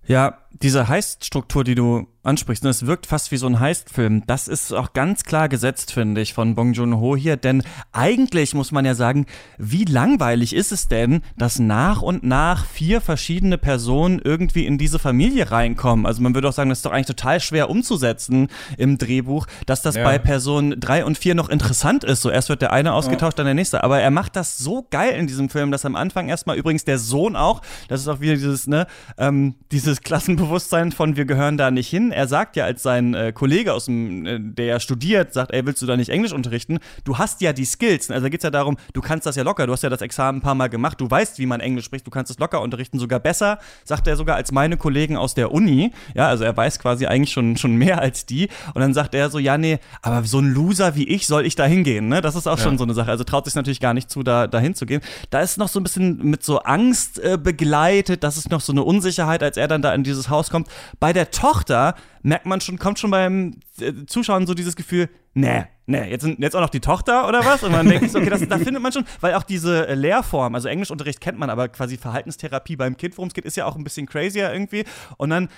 Ja, diese Heiststruktur, die du ansprichst, und es wirkt fast wie so ein Heistfilm, das ist auch ganz klar gesetzt, finde ich, von Bong Joon-ho hier, denn eigentlich muss man ja sagen, wie langweilig ist es denn, dass nach und nach vier verschiedene Personen irgendwie in diese Familie reinkommen? Also man würde auch sagen, das ist doch eigentlich total schwer umzusetzen im Drehbuch, dass das ja. bei Person drei und vier noch interessant ist. So erst wird der eine ausgetauscht, ja. dann der nächste. Aber er macht das so geil in diesem Film, dass am Anfang erstmal übrigens der Sohn auch, das ist auch wieder dieses, ne, ähm, dieses Klassenbewusstsein von wir gehören da nicht hin er sagt ja als sein äh, Kollege aus dem, äh, der ja studiert, sagt, ey, willst du da nicht Englisch unterrichten? Du hast ja die Skills. Also geht es ja darum, du kannst das ja locker, du hast ja das Examen ein paar Mal gemacht, du weißt, wie man Englisch spricht, du kannst es locker unterrichten, sogar besser, sagt er sogar als meine Kollegen aus der Uni. Ja, also er weiß quasi eigentlich schon, schon mehr als die. Und dann sagt er so, ja, nee, aber so ein Loser wie ich soll ich da hingehen, ne? Das ist auch ja. schon so eine Sache. Also traut sich natürlich gar nicht zu, da, da hinzugehen. Da ist noch so ein bisschen mit so Angst äh, begleitet, das ist noch so eine Unsicherheit, als er dann da in dieses Haus kommt. Bei der Tochter merkt man schon, kommt schon beim äh, Zuschauen so dieses Gefühl, nee, nee, jetzt, jetzt auch noch die Tochter oder was? Und man denkt, okay, das, da findet man schon, weil auch diese äh, Lehrform, also Englischunterricht kennt man, aber quasi Verhaltenstherapie beim Kind, worum es geht, ist ja auch ein bisschen crazier irgendwie. Und dann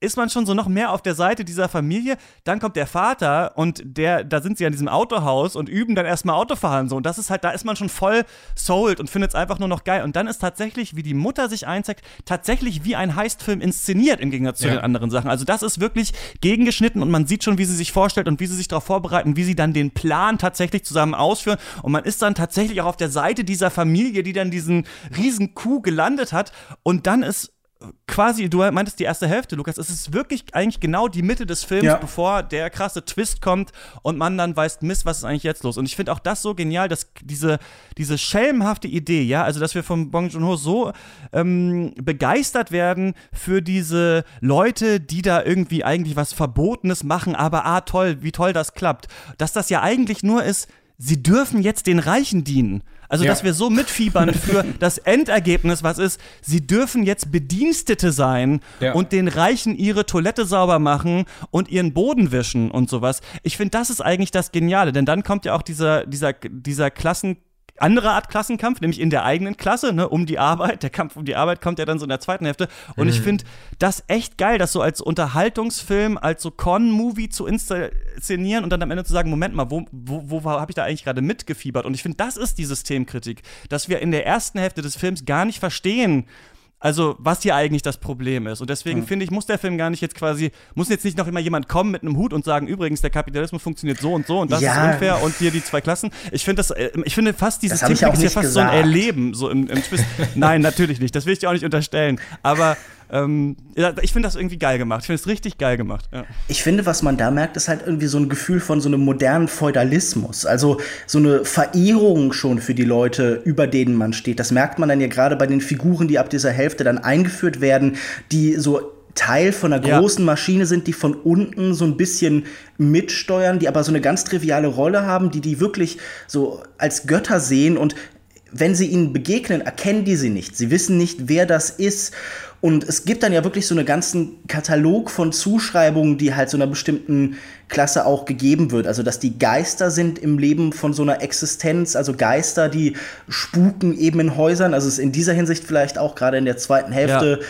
ist man schon so noch mehr auf der Seite dieser Familie. Dann kommt der Vater und der, da sind sie an diesem Autohaus und üben dann erstmal Autofahren so. Und das ist halt, da ist man schon voll sold und findet es einfach nur noch geil. Und dann ist tatsächlich, wie die Mutter sich einzeigt, tatsächlich wie ein Heistfilm inszeniert im Gegensatz zu ja. den anderen Sachen. Also das ist wirklich gegengeschnitten und man sieht schon, wie sie sich vorstellt und wie sie sich darauf vorbereiten, wie sie dann den Plan tatsächlich zusammen ausführen. Und man ist dann tatsächlich auch auf der Seite dieser Familie, die dann diesen riesen Coup gelandet hat. Und dann ist quasi, du meintest die erste Hälfte, Lukas, es ist wirklich eigentlich genau die Mitte des Films, ja. bevor der krasse Twist kommt und man dann weiß, Mist, was ist eigentlich jetzt los? Und ich finde auch das so genial, dass diese, diese schelmhafte Idee, ja, also dass wir von Bong Joon-ho so ähm, begeistert werden für diese Leute, die da irgendwie eigentlich was Verbotenes machen, aber ah, toll, wie toll das klappt. Dass das ja eigentlich nur ist, sie dürfen jetzt den Reichen dienen. Also, ja. dass wir so mitfiebern für (laughs) das Endergebnis, was ist, sie dürfen jetzt Bedienstete sein ja. und den Reichen ihre Toilette sauber machen und ihren Boden wischen und sowas. Ich finde, das ist eigentlich das Geniale, denn dann kommt ja auch dieser, dieser, dieser Klassen andere Art Klassenkampf, nämlich in der eigenen Klasse, ne, um die Arbeit. Der Kampf um die Arbeit kommt ja dann so in der zweiten Hälfte. Und mhm. ich finde das echt geil, das so als Unterhaltungsfilm, als so Con-Movie zu inszenieren und dann am Ende zu sagen, Moment mal, wo, wo, wo habe ich da eigentlich gerade mitgefiebert? Und ich finde, das ist die Systemkritik, dass wir in der ersten Hälfte des Films gar nicht verstehen, also, was hier eigentlich das Problem ist. Und deswegen mhm. finde ich, muss der Film gar nicht jetzt quasi, muss jetzt nicht noch immer jemand kommen mit einem Hut und sagen, übrigens, der Kapitalismus funktioniert so und so und das ja. ist unfair und hier die zwei Klassen. Ich finde das, äh, ich finde fast dieses Thema ist ja fast gesagt. so ein Erleben, so im, im Twist. Nein, natürlich nicht. Das will ich dir auch nicht unterstellen. Aber ähm, ich finde das irgendwie geil gemacht. Ich finde es richtig geil gemacht. Ja. Ich finde, was man da merkt, ist halt irgendwie so ein Gefühl von so einem modernen Feudalismus. Also so eine Verehrung schon für die Leute, über denen man steht. Das merkt man dann ja gerade bei den Figuren, die ab dieser Hälfte dann eingeführt werden, die so Teil von einer großen ja. Maschine sind, die von unten so ein bisschen mitsteuern, die aber so eine ganz triviale Rolle haben, die die wirklich so als Götter sehen und wenn sie ihnen begegnen, erkennen die sie nicht. Sie wissen nicht, wer das ist. Und es gibt dann ja wirklich so einen ganzen Katalog von Zuschreibungen, die halt so einer bestimmten Klasse auch gegeben wird. Also, dass die Geister sind im Leben von so einer Existenz, also Geister, die spuken eben in Häusern. Also, es ist in dieser Hinsicht vielleicht auch gerade in der zweiten Hälfte. Ja.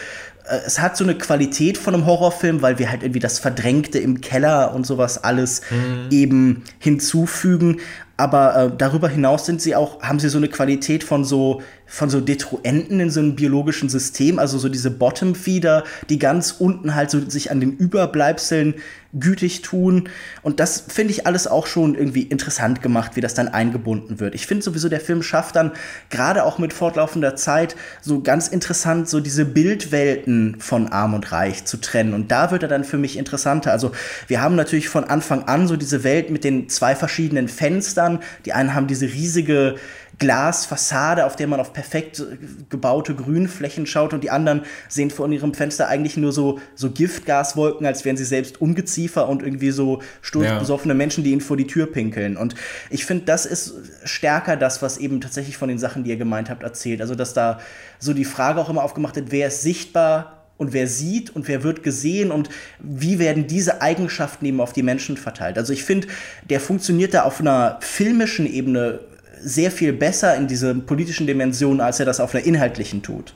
Äh, es hat so eine Qualität von einem Horrorfilm, weil wir halt irgendwie das Verdrängte im Keller und sowas alles mhm. eben hinzufügen. Aber äh, darüber hinaus sind sie auch, haben sie so eine Qualität von so von so Detruenten in so einem biologischen System, also so diese Bottom-Feeder, die ganz unten halt so sich an den Überbleibseln gütig tun. Und das finde ich alles auch schon irgendwie interessant gemacht, wie das dann eingebunden wird. Ich finde sowieso, der Film schafft dann gerade auch mit fortlaufender Zeit so ganz interessant, so diese Bildwelten von Arm und Reich zu trennen. Und da wird er dann für mich interessanter. Also wir haben natürlich von Anfang an so diese Welt mit den zwei verschiedenen Fenstern. Die einen haben diese riesige Glasfassade, auf der man auf perfekt gebaute Grünflächen schaut und die anderen sehen von ihrem Fenster eigentlich nur so, so Giftgaswolken, als wären sie selbst Ungeziefer und irgendwie so sturzbesoffene ja. Menschen, die ihnen vor die Tür pinkeln. Und ich finde, das ist stärker das, was eben tatsächlich von den Sachen, die ihr gemeint habt, erzählt. Also, dass da so die Frage auch immer aufgemacht wird, wer ist sichtbar und wer sieht und wer wird gesehen und wie werden diese Eigenschaften eben auf die Menschen verteilt. Also ich finde, der funktioniert da auf einer filmischen Ebene sehr viel besser in diese politischen Dimensionen, als er das auf einer inhaltlichen tut.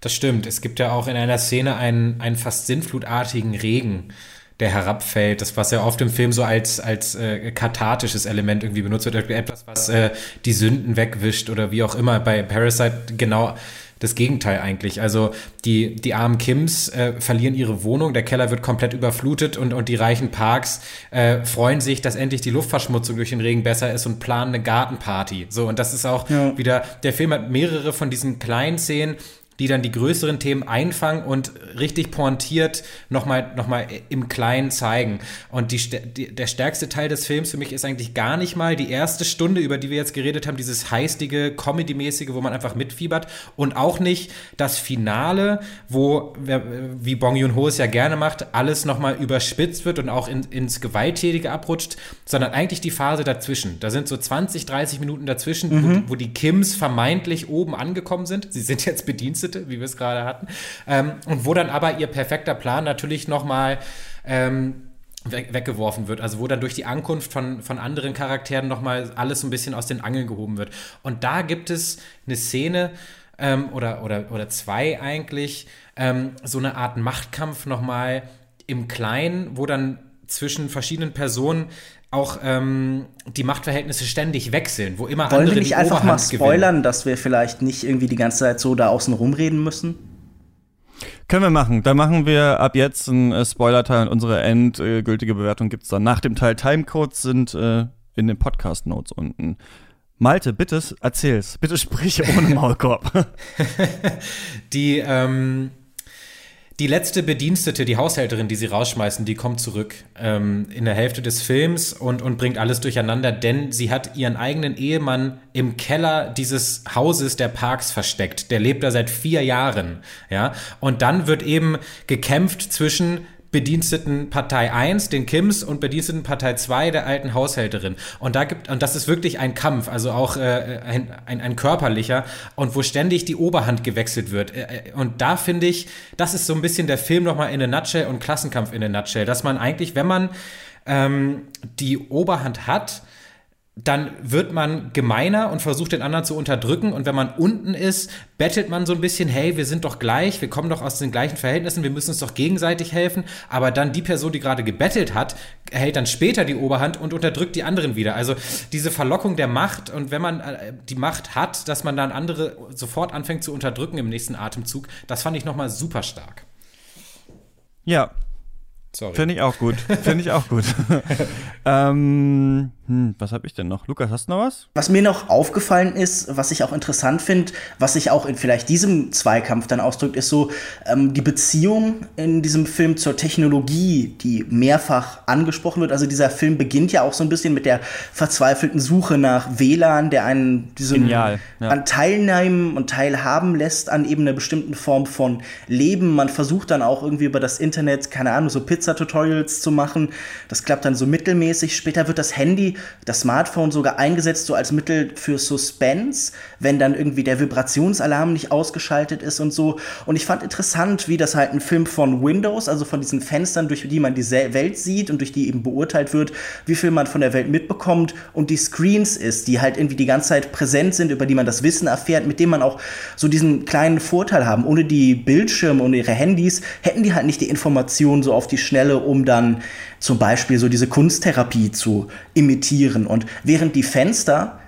Das stimmt. Es gibt ja auch in einer Szene einen, einen fast sinnflutartigen Regen, der herabfällt. Das, was ja oft im Film so als, als äh, kathartisches Element irgendwie benutzt wird. Etwas, was äh, die Sünden wegwischt oder wie auch immer. Bei Parasite genau das Gegenteil eigentlich. Also die, die armen Kims äh, verlieren ihre Wohnung, der Keller wird komplett überflutet und, und die reichen Parks äh, freuen sich, dass endlich die Luftverschmutzung durch den Regen besser ist und planen eine Gartenparty. So, und das ist auch ja. wieder, der Film hat mehrere von diesen kleinen Szenen, die dann die größeren Themen einfangen und richtig pointiert nochmal noch mal im Kleinen zeigen. Und die, die, der stärkste Teil des Films für mich ist eigentlich gar nicht mal die erste Stunde, über die wir jetzt geredet haben, dieses heistige, Comedy-mäßige, wo man einfach mitfiebert und auch nicht das Finale, wo, wie Bong Joon-ho es ja gerne macht, alles nochmal überspitzt wird und auch in, ins Gewalttätige abrutscht, sondern eigentlich die Phase dazwischen. Da sind so 20, 30 Minuten dazwischen, mhm. wo, wo die Kims vermeintlich oben angekommen sind. Sie sind jetzt Bedienstete Bedienstete, wie wir es gerade hatten. Ähm, und wo dann aber ihr perfekter Plan natürlich nochmal ähm, weggeworfen wird. Also wo dann durch die Ankunft von, von anderen Charakteren nochmal alles so ein bisschen aus den Angeln gehoben wird. Und da gibt es eine Szene, ähm, oder, oder, oder zwei eigentlich ähm, so eine Art Machtkampf nochmal im Kleinen, wo dann zwischen verschiedenen Personen auch ähm, die Machtverhältnisse ständig wechseln, wo immer Wollen andere wir nicht die einfach Oberhand mal spoilern, gewinnen. dass wir vielleicht nicht irgendwie die ganze Zeit so da außen rumreden müssen? Können wir machen. Dann machen wir ab jetzt einen äh, Spoiler-Teil und unsere endgültige Bewertung gibt es dann nach dem Teil. Timecodes sind äh, in den Podcast-Notes unten. Malte, bitte erzähl's. Bitte sprich ohne (laughs) Maulkorb. Die, ähm, die letzte Bedienstete, die Haushälterin, die sie rausschmeißen, die kommt zurück ähm, in der Hälfte des Films und, und bringt alles durcheinander, denn sie hat ihren eigenen Ehemann im Keller dieses Hauses der Parks versteckt. Der lebt da seit vier Jahren. Ja? Und dann wird eben gekämpft zwischen Bediensteten Partei 1, den Kims, und Bediensteten Partei 2, der alten Haushälterin. Und da gibt, und das ist wirklich ein Kampf, also auch äh, ein, ein, ein körperlicher, und wo ständig die Oberhand gewechselt wird. Äh, Und da finde ich, das ist so ein bisschen der Film nochmal in a nutshell und Klassenkampf in a nutshell, dass man eigentlich, wenn man ähm, die Oberhand hat, dann wird man gemeiner und versucht den anderen zu unterdrücken. Und wenn man unten ist, bettelt man so ein bisschen, hey, wir sind doch gleich, wir kommen doch aus den gleichen Verhältnissen, wir müssen uns doch gegenseitig helfen. Aber dann die Person, die gerade gebettelt hat, hält dann später die Oberhand und unterdrückt die anderen wieder. Also diese Verlockung der Macht und wenn man äh, die Macht hat, dass man dann andere sofort anfängt zu unterdrücken im nächsten Atemzug, das fand ich nochmal super stark. ja, Sorry. finde ich auch gut. Finde ich auch gut. (laughs) ähm, hm, was habe ich denn noch? Lukas, hast du noch was? Was mir noch aufgefallen ist, was ich auch interessant finde, was sich auch in vielleicht diesem Zweikampf dann ausdrückt, ist so ähm, die Beziehung in diesem Film zur Technologie, die mehrfach angesprochen wird. Also dieser Film beginnt ja auch so ein bisschen mit der verzweifelten Suche nach WLAN, der einen diesen Genial, ja. an teilnehmen und teilhaben lässt an eben einer bestimmten Form von Leben. Man versucht dann auch irgendwie über das Internet, keine Ahnung, so Pizza-Tutorials zu machen. Das klappt dann so mittelmäßig. Später wird das Handy, das Smartphone sogar eingesetzt, so als Mittel für Suspense, wenn dann irgendwie der Vibrationsalarm nicht ausgeschaltet ist und so. Und ich fand interessant, wie das halt ein Film von Windows, also von diesen Fenstern, durch die man die Welt sieht und durch die eben beurteilt wird, wie viel man von der Welt mitbekommt und die Screens ist, die halt irgendwie die ganze Zeit präsent sind, über die man das Wissen erfährt, mit dem man auch so diesen kleinen Vorteil haben. Ohne die Bildschirme und ihre Handys hätten die halt nicht die Informationen so auf die Schnelle, um dann zum Beispiel so diese Kunsttherapie zu imitieren. Und während die Fenster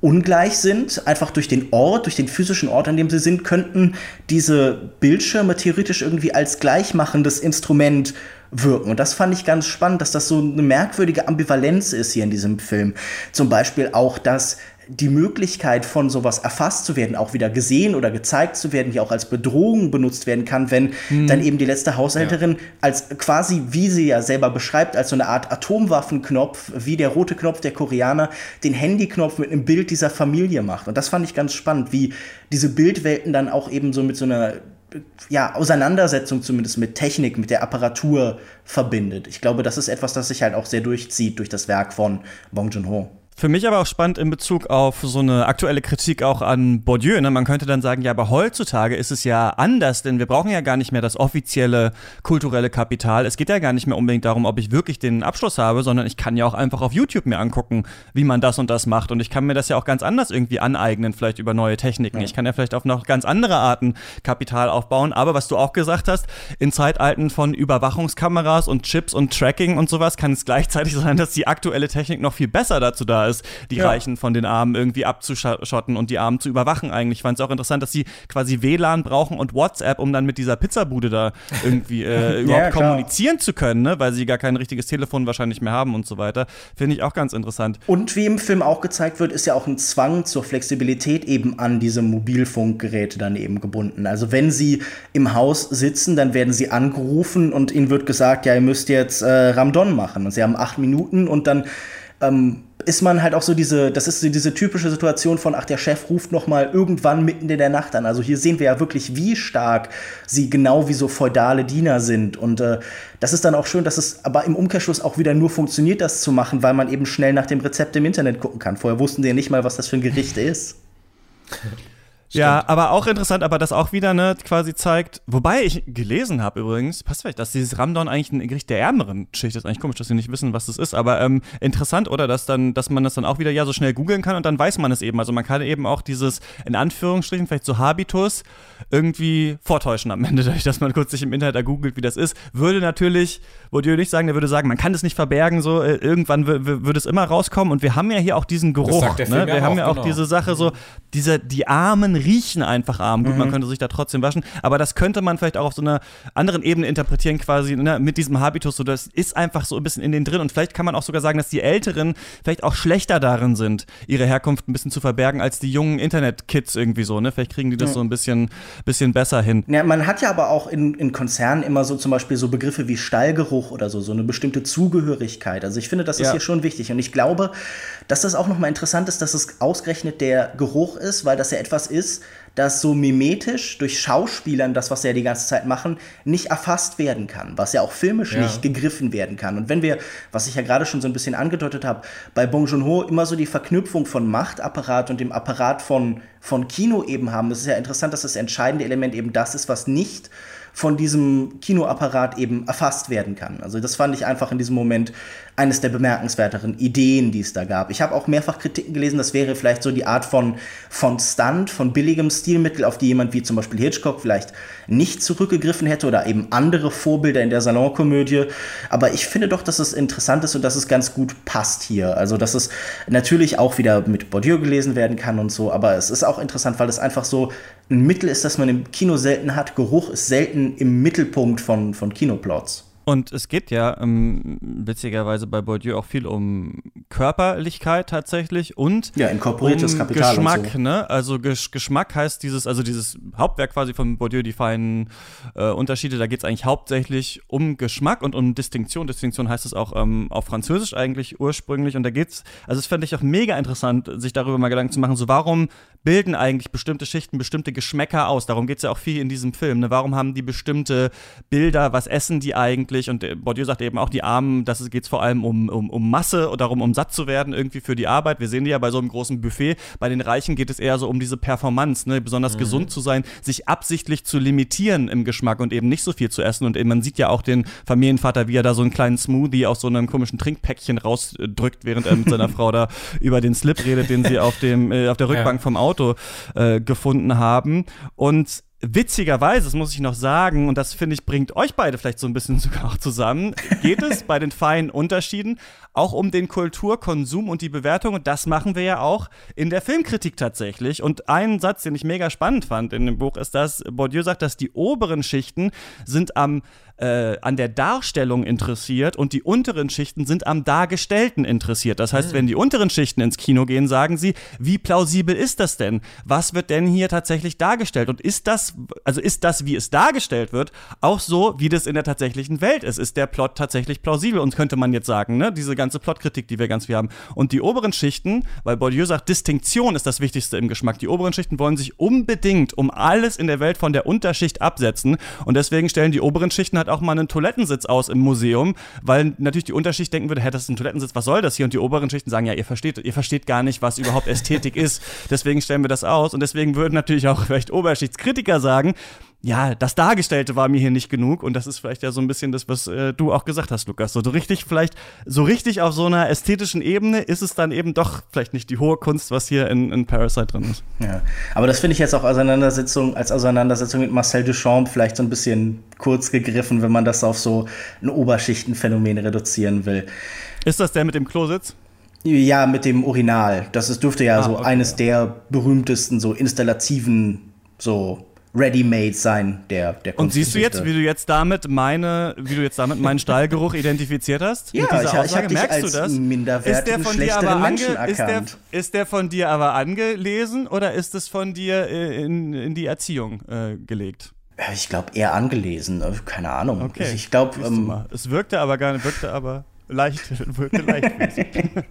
ungleich sind, einfach durch den Ort, durch den physischen Ort, an dem sie sind, könnten diese Bildschirme theoretisch irgendwie als gleichmachendes Instrument wirken. Und das fand ich ganz spannend, dass das so eine merkwürdige Ambivalenz ist hier in diesem Film. Zum Beispiel auch, dass die Möglichkeit von sowas erfasst zu werden, auch wieder gesehen oder gezeigt zu werden, die auch als Bedrohung benutzt werden kann, wenn dann eben die letzte Haushälterin als quasi, wie sie ja selber beschreibt, als so eine Art Atomwaffenknopf, wie der rote Knopf der Koreaner, den Handyknopf mit einem Bild dieser Familie macht. Und das fand ich ganz spannend, wie diese Bildwelten dann auch eben so mit so einer ja, Auseinandersetzung zumindest mit Technik, mit der Apparatur verbindet. Ich glaube, das ist etwas, das sich halt auch sehr durchzieht durch das Werk von Bong Joon-ho. Für mich aber auch spannend in Bezug auf so eine aktuelle Kritik auch an Bourdieu. Ne? Man könnte dann sagen, ja, aber heutzutage ist es ja anders, denn wir brauchen ja gar nicht mehr das offizielle kulturelle Kapital. Es geht ja gar nicht mehr unbedingt darum, ob ich wirklich den Abschluss habe, sondern ich kann ja auch einfach auf YouTube mir angucken, wie man das und das macht. Und ich kann mir das ja auch ganz anders irgendwie aneignen, vielleicht über neue Techniken. Ich kann ja vielleicht auf noch ganz andere Arten Kapital aufbauen. Aber was du auch gesagt hast, in Zeitalten von Überwachungskameras und Chips und Tracking und sowas kann es gleichzeitig (laughs) sein, dass die aktuelle Technik noch viel besser dazu da ist, die Ja. Reichen von den Armen irgendwie abzuschotten und die Armen zu überwachen eigentlich. Ich fand es auch interessant, dass sie quasi WLAN brauchen und WhatsApp, um dann mit dieser Pizzabude da irgendwie äh, (laughs) überhaupt klar. kommunizieren zu können, ne? weil sie gar kein richtiges Telefon wahrscheinlich mehr haben und so weiter. Finde ich auch ganz interessant. Und wie im Film auch gezeigt wird, ist ja auch ein Zwang zur Flexibilität eben an diese Mobilfunkgeräte dann eben gebunden. Also wenn sie im Haus sitzen, dann werden sie angerufen und ihnen wird gesagt, ja, ihr müsst jetzt äh, Ramdon machen. Und sie haben acht Minuten und dann ähm, ist man halt auch so diese, das ist so diese typische Situation von, ach, der Chef ruft noch mal irgendwann mitten in der Nacht an. Also hier sehen wir ja wirklich, wie stark sie genau wie so feudale Diener sind. Und äh, das ist dann auch schön, dass es aber im Umkehrschluss auch wieder nur funktioniert, das zu machen, weil man eben schnell nach dem Rezept im Internet gucken kann. Vorher wussten sie ja nicht mal, was das für ein Gericht ist. (laughs) Ja, aber auch interessant, aber das auch wieder ne, quasi zeigt, wobei ich gelesen habe übrigens, passt vielleicht, dass dieses Ramdon eigentlich ein Gericht der ärmeren Schicht ist. Eigentlich komisch, dass sie nicht wissen, was das ist, aber ähm, interessant, oder? Dass dann, dass man das dann auch wieder ja so schnell googeln kann und dann weiß man es eben. Also man kann eben auch dieses, in Anführungsstrichen, vielleicht so Habitus irgendwie vortäuschen am Ende, (laughs) dadurch, dass man kurz sich im Internet ergoogelt, wie das ist. Würde natürlich, würde nicht sagen, der würde sagen, man kann das nicht verbergen, so äh, irgendwann würde es immer rauskommen. Und wir haben ja hier auch diesen Geruch. Ne? Wir haben ja auch genau. diese Sache so, diese, die armen riechen einfach arm. Gut, mhm. man könnte sich da trotzdem waschen, aber das könnte man vielleicht auch auf so einer anderen Ebene interpretieren, quasi ne, mit diesem Habitus. So, das ist einfach so ein bisschen in den drin. Und vielleicht kann man auch sogar sagen, dass die Älteren vielleicht auch schlechter darin sind, ihre Herkunft ein bisschen zu verbergen, als die jungen Internet-Kids irgendwie so. Ne? Vielleicht kriegen die das ja. so ein bisschen, bisschen besser hin. Ja, man hat ja aber auch in, in Konzernen immer so zum Beispiel so Begriffe wie Stallgeruch oder so, so eine bestimmte Zugehörigkeit. Also ich finde, das ist ja. hier schon wichtig. Und ich glaube, dass das auch nochmal interessant ist, dass es ausgerechnet der Geruch ist, weil das ja etwas ist, das so mimetisch durch Schauspielern, das, was sie ja die ganze Zeit machen, nicht erfasst werden kann, was ja auch filmisch ja. nicht gegriffen werden kann. Und wenn wir, was ich ja gerade schon so ein bisschen angedeutet habe, bei Bong Joon-ho immer so die Verknüpfung von Machtapparat und dem Apparat von, von Kino eben haben, es ist ja interessant, dass das entscheidende Element eben das ist, was nicht von diesem Kinoapparat eben erfasst werden kann. Also das fand ich einfach in diesem Moment eines der bemerkenswerteren Ideen, die es da gab. Ich habe auch mehrfach Kritiken gelesen, das wäre vielleicht so die Art von, von Stunt, von billigem Stilmittel, auf die jemand wie zum Beispiel Hitchcock vielleicht nicht zurückgegriffen hätte oder eben andere Vorbilder in der Salonkomödie. Aber ich finde doch, dass es interessant ist und dass es ganz gut passt hier. Also, dass es natürlich auch wieder mit Bourdieu gelesen werden kann und so, aber es ist auch interessant, weil es einfach so ein Mittel ist, das man im Kino selten hat. Geruch ist selten im Mittelpunkt von, von Kinoplots. Und es geht ja ähm, witzigerweise bei Bourdieu auch viel um Körperlichkeit tatsächlich und ja, inkorporiertes um Kapital Geschmack, so. ne? Also Gesch Geschmack heißt dieses, also dieses Hauptwerk quasi von Bourdieu, die feinen äh, Unterschiede, da geht es eigentlich hauptsächlich um Geschmack und um Distinktion. Distinktion heißt es auch ähm, auf Französisch eigentlich ursprünglich. Und da geht's, also es fände ich auch mega interessant, sich darüber mal Gedanken zu machen, so warum bilden eigentlich bestimmte Schichten bestimmte Geschmäcker aus? Darum geht es ja auch viel in diesem Film. Ne? Warum haben die bestimmte Bilder, was essen die eigentlich? und Bourdieu sagt eben auch, die Armen, das geht vor allem um, um, um Masse und darum, um satt zu werden, irgendwie für die Arbeit. Wir sehen die ja bei so einem großen Buffet. Bei den Reichen geht es eher so um diese Performance, ne? besonders mhm. gesund zu sein, sich absichtlich zu limitieren im Geschmack und eben nicht so viel zu essen. Und eben, man sieht ja auch den Familienvater, wie er da so einen kleinen Smoothie aus so einem komischen Trinkpäckchen rausdrückt, während er mit seiner (laughs) Frau da über den Slip redet, den sie auf, dem, äh, auf der Rückbank ja. vom Auto äh, gefunden haben. Und Witzigerweise, das muss ich noch sagen, und das finde ich, bringt euch beide vielleicht so ein bisschen (laughs) sogar auch zusammen, geht es bei den feinen Unterschieden auch um den Kulturkonsum und die Bewertung. Und das machen wir ja auch in der Filmkritik tatsächlich. Und ein Satz, den ich mega spannend fand in dem Buch, ist, dass Bourdieu sagt, dass die oberen Schichten sind am äh, an der Darstellung interessiert und die unteren Schichten sind am Dargestellten interessiert. Das heißt, wenn die unteren Schichten ins Kino gehen, sagen sie, wie plausibel ist das denn? Was wird denn hier tatsächlich dargestellt? Und ist das, also ist das, wie es dargestellt wird, auch so, wie das in der tatsächlichen Welt ist? Ist der Plot tatsächlich plausibel? Und könnte man jetzt sagen, ne, diese ganze Plotkritik, die wir ganz viel haben. Und die oberen Schichten, weil Bourdieu sagt, Distinktion ist das Wichtigste im Geschmack. Die oberen Schichten wollen sich unbedingt um alles in der Welt von der Unterschicht absetzen. Und deswegen stellen die oberen Schichten halt auch mal einen Toilettensitz aus im Museum, weil natürlich die Unterschicht denken würde, hä, das ist ein Toilettensitz, was soll das hier? Und die oberen Schichten sagen, ja, ihr versteht, ihr versteht gar nicht, was überhaupt Ästhetik (laughs) ist. Deswegen stellen wir das aus. Und deswegen würden natürlich auch vielleicht Oberschichtskritiker sagen, ja, das Dargestellte war mir hier nicht genug und das ist vielleicht ja so ein bisschen das, was äh, du auch gesagt hast, Lukas. So, so richtig, vielleicht, so richtig auf so einer ästhetischen Ebene ist es dann eben doch vielleicht nicht die hohe Kunst, was hier in, in Parasite drin ist. Ja, aber das finde ich jetzt auch Auseinandersetzung, als Auseinandersetzung mit Marcel Duchamp vielleicht so ein bisschen kurz gegriffen, wenn man das auf so ein Oberschichtenphänomen reduzieren will. Ist das der mit dem Klositz? Ja, mit dem Urinal. Das ist, dürfte ja ah, so okay, eines ja. der berühmtesten so installativen so ready-made sein, der, der Und siehst du jetzt, wie du jetzt damit meine, wie du jetzt damit meinen Stallgeruch identifiziert hast? Ja, ich, ich habe dich als du das? minderwertigen, schlechteren Menschen erkannt. Ist der, ist der, von dir aber angelesen oder ist es von dir äh, in, in die Erziehung äh, gelegt? Ich glaube eher angelesen, äh, keine Ahnung. Okay. Ich glaube, ähm, es wirkte aber gar nicht, wirkte aber leicht, (laughs) wirkte leicht. (laughs)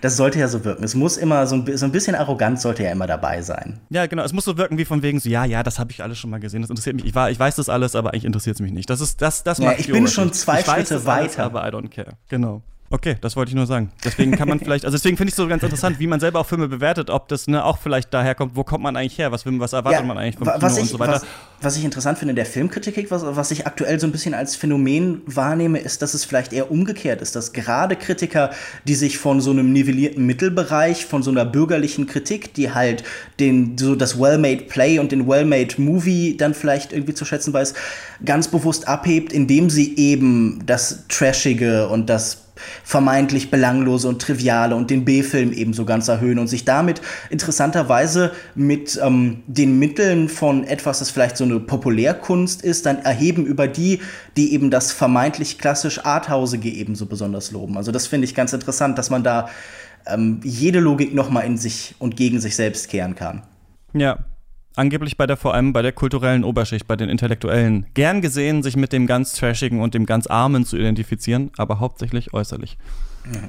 Das sollte ja so wirken. Es muss immer so ein, so ein bisschen arrogant sollte ja immer dabei sein. Ja, genau. Es muss so wirken wie von wegen so, ja, ja, das habe ich alles schon mal gesehen. Das interessiert mich. Ich, war, ich weiß das alles, aber eigentlich interessiert es mich nicht. Das ist das, das ja, ich bin schon zwei ich Schritte weiter. Alles, aber I don't care. Genau. Okay, das wollte ich nur sagen. Deswegen kann man (laughs) vielleicht, also deswegen finde ich es so ganz interessant, wie man selber auch Filme bewertet, ob das ne, auch vielleicht daherkommt, wo kommt man eigentlich her, was, was erwartet ja, man eigentlich vom Kino ich, und so weiter. Was, was, ich interessant finde in der Filmkritik, was, was ich aktuell so ein bisschen als Phänomen wahrnehme, ist, dass es vielleicht eher umgekehrt ist, dass gerade Kritiker, die sich von so einem nivellierten Mittelbereich, von so einer bürgerlichen Kritik, die halt den, so das Well-Made Play und den Well-Made Movie dann vielleicht irgendwie zu schätzen weiß, ganz bewusst abhebt, indem sie eben das Trashige und das vermeintlich belanglose und triviale und den B-Film ebenso ganz erhöhen und sich damit interessanterweise mit ähm, den Mitteln von etwas, das vielleicht so eine Populärkunst ist, dann erheben über die, die eben das vermeintlich klassisch Arthausige ebenso besonders loben. Also das finde ich ganz interessant, dass man da ähm, jede Logik nochmal in sich und gegen sich selbst kehren kann. Ja, angeblich bei der vor allem bei der kulturellen Oberschicht, bei den Intellektuellen, gern gesehen, sich mit dem ganz Trashigen und dem ganz Armen zu identifizieren, aber hauptsächlich äußerlich. Ja.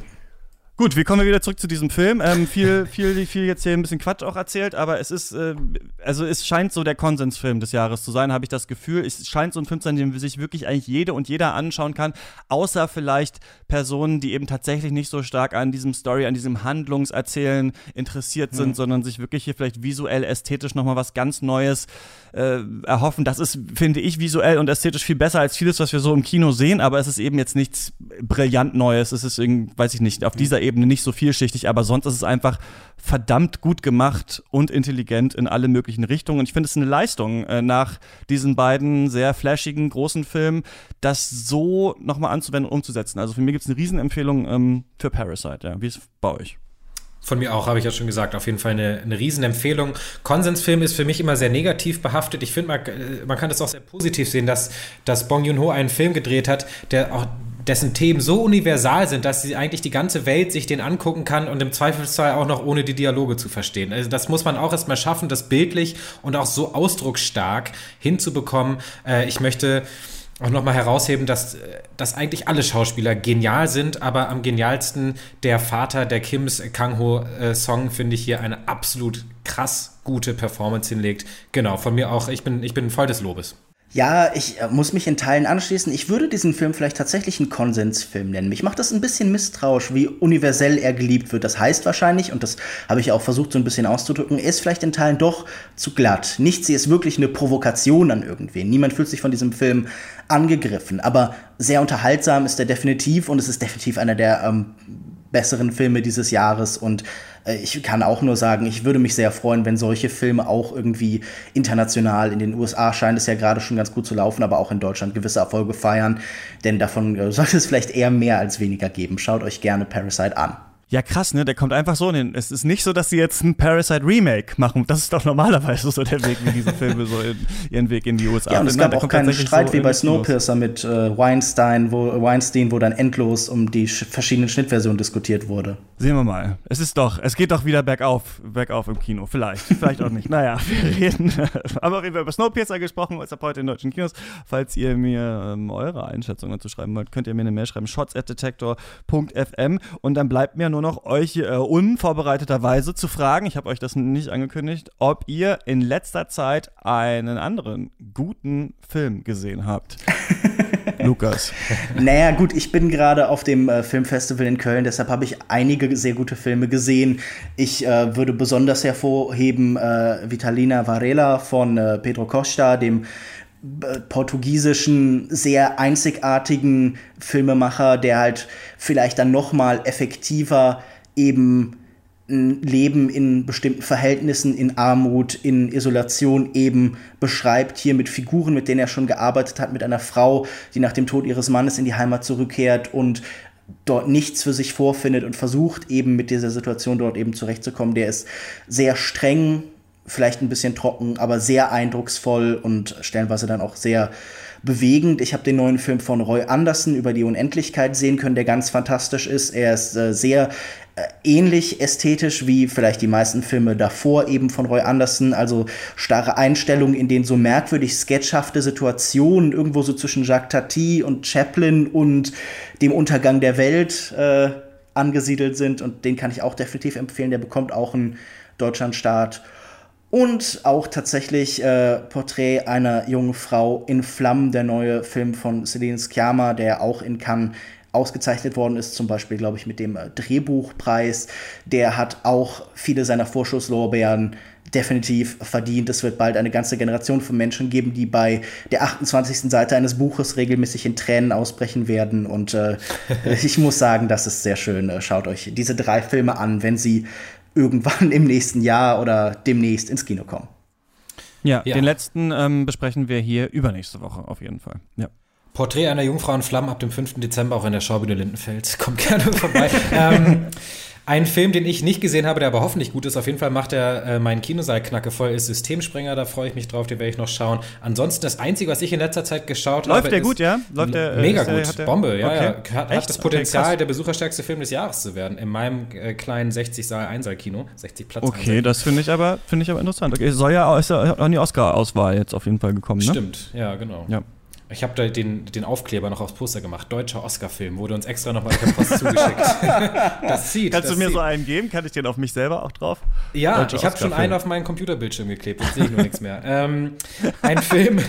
Gut, wir kommen wieder zurück zu diesem Film. Ähm, viel, (laughs) viel, viel jetzt hier ein bisschen Quatsch auch erzählt, aber es ist, äh, also es scheint so der Konsensfilm des Jahres zu sein, habe ich das Gefühl. Es scheint so ein Film zu sein, den sich wirklich eigentlich jede und jeder anschauen kann, außer vielleicht Personen, die eben tatsächlich nicht so stark an diesem Story, an diesem Handlungserzählen interessiert sind, mhm. sondern sich wirklich hier vielleicht visuell, ästhetisch nochmal was ganz Neues äh, erhoffen. Das ist, finde ich, visuell und ästhetisch viel besser als vieles, was wir so im Kino sehen, aber es ist eben jetzt nichts brillant Neues. Es ist irgendwie, weiß ich nicht, auf dieser Ebene nicht so vielschichtig, aber sonst ist es einfach verdammt gut gemacht und intelligent in alle möglichen Richtungen. Und ich finde es eine Leistung äh, nach diesen beiden sehr flashigen, großen Filmen, das so nochmal anzuwenden und umzusetzen. Also für mich gibt es eine Riesenempfehlung ähm, für Parasite. Ja. Wie ist es bei euch? Von mir auch, habe ich ja schon gesagt, auf jeden Fall eine, eine Riesenempfehlung. Konsensfilm ist für mich immer sehr negativ behaftet. Ich finde, man, äh, man kann das auch sehr positiv sehen, dass, dass Bong Joon-ho einen Film gedreht hat, der auch dessen Themen so universal sind, dass sie eigentlich die ganze Welt sich den angucken kann und im Zweifelsfall auch noch ohne die Dialoge zu verstehen. Also das muss man auch erstmal schaffen, das bildlich und auch so ausdrucksstark hinzubekommen. Äh, ich möchte auch nochmal herausheben, dass, dass eigentlich alle Schauspieler genial sind, aber am genialsten der Vater der Kims Kang-ho-Song, äh, finde ich hier eine absolut krass gute Performance hinlegt. Genau, von mir auch, ich bin, ich bin voll des Lobes. Ja, ich äh, muss mich in Teilen anschließen. Ich würde diesen Film vielleicht tatsächlich einen Konsensfilm nennen. Mich macht das ein bisschen misstrauisch, wie universell er geliebt wird. Das heißt wahrscheinlich, und das habe ich auch versucht so ein bisschen auszudrücken, er ist vielleicht in Teilen doch zu glatt. Nichts hier ist wirklich eine Provokation an irgendwen. Niemand fühlt sich von diesem Film angegriffen. Aber sehr unterhaltsam ist er definitiv und es ist definitiv einer der ähm, besseren Filme dieses Jahres und ich kann auch nur sagen, ich würde mich sehr freuen, wenn solche Filme auch irgendwie international in den USA scheint es ja gerade schon ganz gut zu laufen, aber auch in Deutschland gewisse Erfolge feiern, denn davon äh, (laughs) sollte es vielleicht eher mehr als weniger geben. Schaut euch gerne Parasite an. Ja, krass, ne? Der kommt einfach so hin. Es ist nicht so, dass sie jetzt ein Parasite Remake machen. Das ist doch normalerweise so der Weg, wie diese Filme so in, ihren Weg in die USA. Ja, und es gab Nein, auch keinen Streit so wie bei Snowpiercer mit äh, Weinstein, wo, Weinstein, wo dann endlos um die verschiedenen Schnittversionen diskutiert wurde. Sehen wir mal. Es ist doch, es geht doch wieder bergauf, bergauf im Kino. Vielleicht, vielleicht auch nicht. Naja, wir reden. (laughs) Aber wir haben über Snowpiercer gesprochen, ist ab heute in deutschen Kinos. Falls ihr mir ähm, eure Einschätzung dazu schreiben wollt, könnt ihr mir eine Mail schreiben, shots at detector.fm und dann bleibt mir nur noch euch äh, unvorbereiteterweise zu fragen, ich habe euch das nicht angekündigt, ob ihr in letzter Zeit einen anderen guten Film gesehen habt. (laughs) Lukas. Naja, gut, ich bin gerade auf dem äh, Filmfestival in Köln, deshalb habe ich einige sehr gute Filme gesehen. Ich äh, würde besonders hervorheben äh, Vitalina Varela von äh, Pedro Costa, dem portugiesischen, sehr einzigartigen Filmemacher, der halt vielleicht dann noch mal effektiver eben ein Leben in bestimmten Verhältnissen, in Armut, in Isolation eben beschreibt, hier mit Figuren, mit denen er schon gearbeitet hat, mit einer Frau, die nach dem Tod ihres Mannes in die Heimat zurückkehrt und dort nichts für sich vorfindet und versucht eben mit dieser Situation dort eben zurechtzukommen. Der ist sehr streng, vielleicht ein bisschen trocken, aber sehr eindrucksvoll und stellenweise dann auch sehr bewegend. Ich habe den neuen Film von Roy Anderson über die Unendlichkeit sehen können, der ganz fantastisch ist. Er ist äh, sehr äh, ähnlich ästhetisch wie vielleicht die meisten Filme davor eben von Roy Anderson, also starre Einstellungen, in denen so merkwürdig sketchhafte Situationen irgendwo so zwischen Jacques Tati und Chaplin und dem Untergang der Welt äh, angesiedelt sind und den kann ich auch definitiv empfehlen. Der bekommt auch einen Deutschlandstart. Und auch tatsächlich äh, Porträt einer jungen Frau in Flammen, der neue Film von Celine Sciamma, der auch in Cannes ausgezeichnet worden ist, zum Beispiel, glaube ich, mit dem äh, Drehbuchpreis. Der hat auch viele seiner Vorschusslorbeeren definitiv verdient. Es wird bald eine ganze Generation von Menschen geben, die bei der 28. Seite eines Buches regelmäßig in Tränen ausbrechen werden. Und äh, (laughs) ich muss sagen, das ist sehr schön. Äh, schaut euch diese drei Filme an, wenn sie irgendwann (laughs) im nächsten Jahr oder demnächst ins Kino kommen. Ja, ja. den letzten ähm, besprechen wir hier übernächste Woche auf jeden Fall. Ja. Porträt einer Jungfrau in Flammen ab dem 5. Dezember auch in der Schaubühne Lindenfeld. (laughs) Kommt gerne vorbei. ähm, ein Film, den ich nicht gesehen habe, der aber hoffentlich gut ist, auf jeden Fall macht er äh, meinen Kinosaal knacke voll, ist Systemsprenger, da freue ich mich drauf, den werde ich noch schauen. Ansonsten das Einzige, was ich in letzter Zeit geschaut Läuft habe. Läuft der gut, ja? Läuft der, mega äh, gut, der, Bombe, ja, okay. ja. Hat, hat, das Potenzial, okay, der besucherstärkste Film des Jahres zu werden, in meinem äh, kleinen 60-Saal-Einsaal-Kino, 60 Platz. Okay, das finde ich, aber, find ich aber interessant. Okay, soll ja, ist ja an die Oscar-Auswahl jetzt auf jeden Fall gekommen, ne? Stimmt, ja, genau. Ja. Ich habe da den, den Aufkleber noch aufs Poster gemacht. Deutscher Oscar-Film wurde uns extra nochmal per Post (laughs) zugeschickt. das sieht. Kannst das du mir sieht. so einen geben? Kann ich den auf mich selber auch drauf? Ja, Deutscher ich habe schon einen auf meinen Computerbildschirm geklebt. Jetzt sehe ich nur nichts mehr. Ähm, ein Film,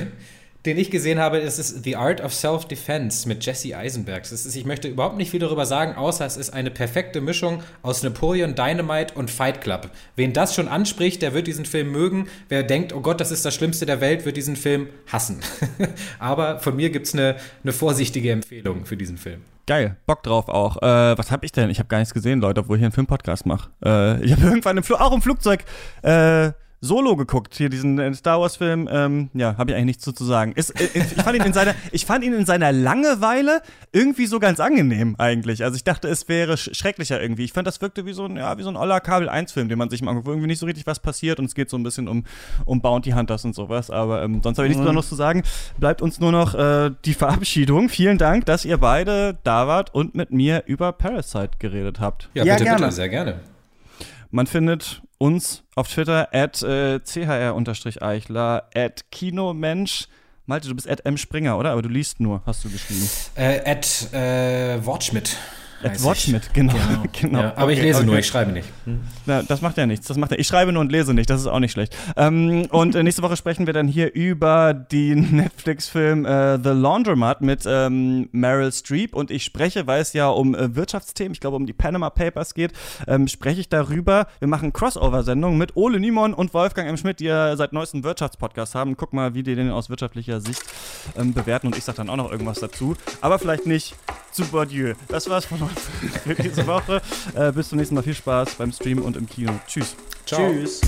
den ich gesehen habe, ist es The Art of Self-Defense mit Jesse Eisenberg. Das ist, ich möchte überhaupt nicht viel darüber sagen, außer es ist eine perfekte Mischung aus Napoleon Dynamite und Fight Club. Wen das schon anspricht, der wird diesen Film mögen. Wer denkt, oh Gott, das ist das Schlimmste der Welt, wird diesen Film hassen. (laughs) Aber von mir gibt es eine, eine vorsichtige Empfehlung für diesen Film. Geil, Bock drauf auch. Äh, was habe ich denn? Ich habe gar nichts gesehen, Leute, obwohl ich hier einen Filmpodcast mache. Äh, ich habe (laughs) irgendwann im auch im Flugzeug äh, Solo geguckt, hier diesen äh, Star Wars-Film. Ähm, ja, habe ich eigentlich nichts zu sagen. Ist, äh, ich, fand ihn in seiner, (laughs) ich fand ihn in seiner Langeweile irgendwie so ganz angenehm eigentlich. Also ich dachte, es wäre sch schrecklicher irgendwie. Ich fand, das wirkte wie so ein, ja, wie so ein Oller Kabel 1-Film, den man sich mal anguckt, wo irgendwie nicht so richtig was passiert und es geht so ein bisschen um, um Bounty Hunters und sowas. Aber ähm, sonst habe ich nichts mhm. Besonderes zu sagen. Bleibt uns nur noch äh, die Verabschiedung. Vielen Dank, dass ihr beide da wart und mit mir über Parasite geredet habt. Ja, bitte, gerne. bitte, sehr gerne. Man findet uns auf Twitter at äh, chr-eichler, at kinomensch. Malte, du bist at mspringer, oder? Aber du liest nur, hast du geschrieben. Äh, at äh, Wortschmidt. At Watchmit, genau. genau. (laughs) genau. Ja, aber okay, ich lese okay. nur, ich schreibe nicht. Hm? Na, das macht ja nichts. Das macht ja, ich schreibe nur und lese nicht, das ist auch nicht schlecht. Ähm, und äh, nächste Woche sprechen wir dann hier über den (laughs) Netflix-Film äh, The Laundromat mit ähm, Meryl Streep. Und ich spreche, weil es ja um äh, Wirtschaftsthemen, ich glaube um die Panama Papers geht, ähm, spreche ich darüber. Wir machen Crossover-Sendungen mit Ole Niemann und Wolfgang M. Schmidt, die ja seit neuestem Wirtschaftspodcast haben. Guck mal, wie die den aus wirtschaftlicher Sicht ähm, bewerten. Und ich sage dann auch noch irgendwas dazu. Aber vielleicht nicht zu Bourdieu. Das war's von uns für diese Woche. Äh, bis zum nächsten Mal. Viel Spaß beim Stream und im Kino. Tschüss. Ciao. Tschüss.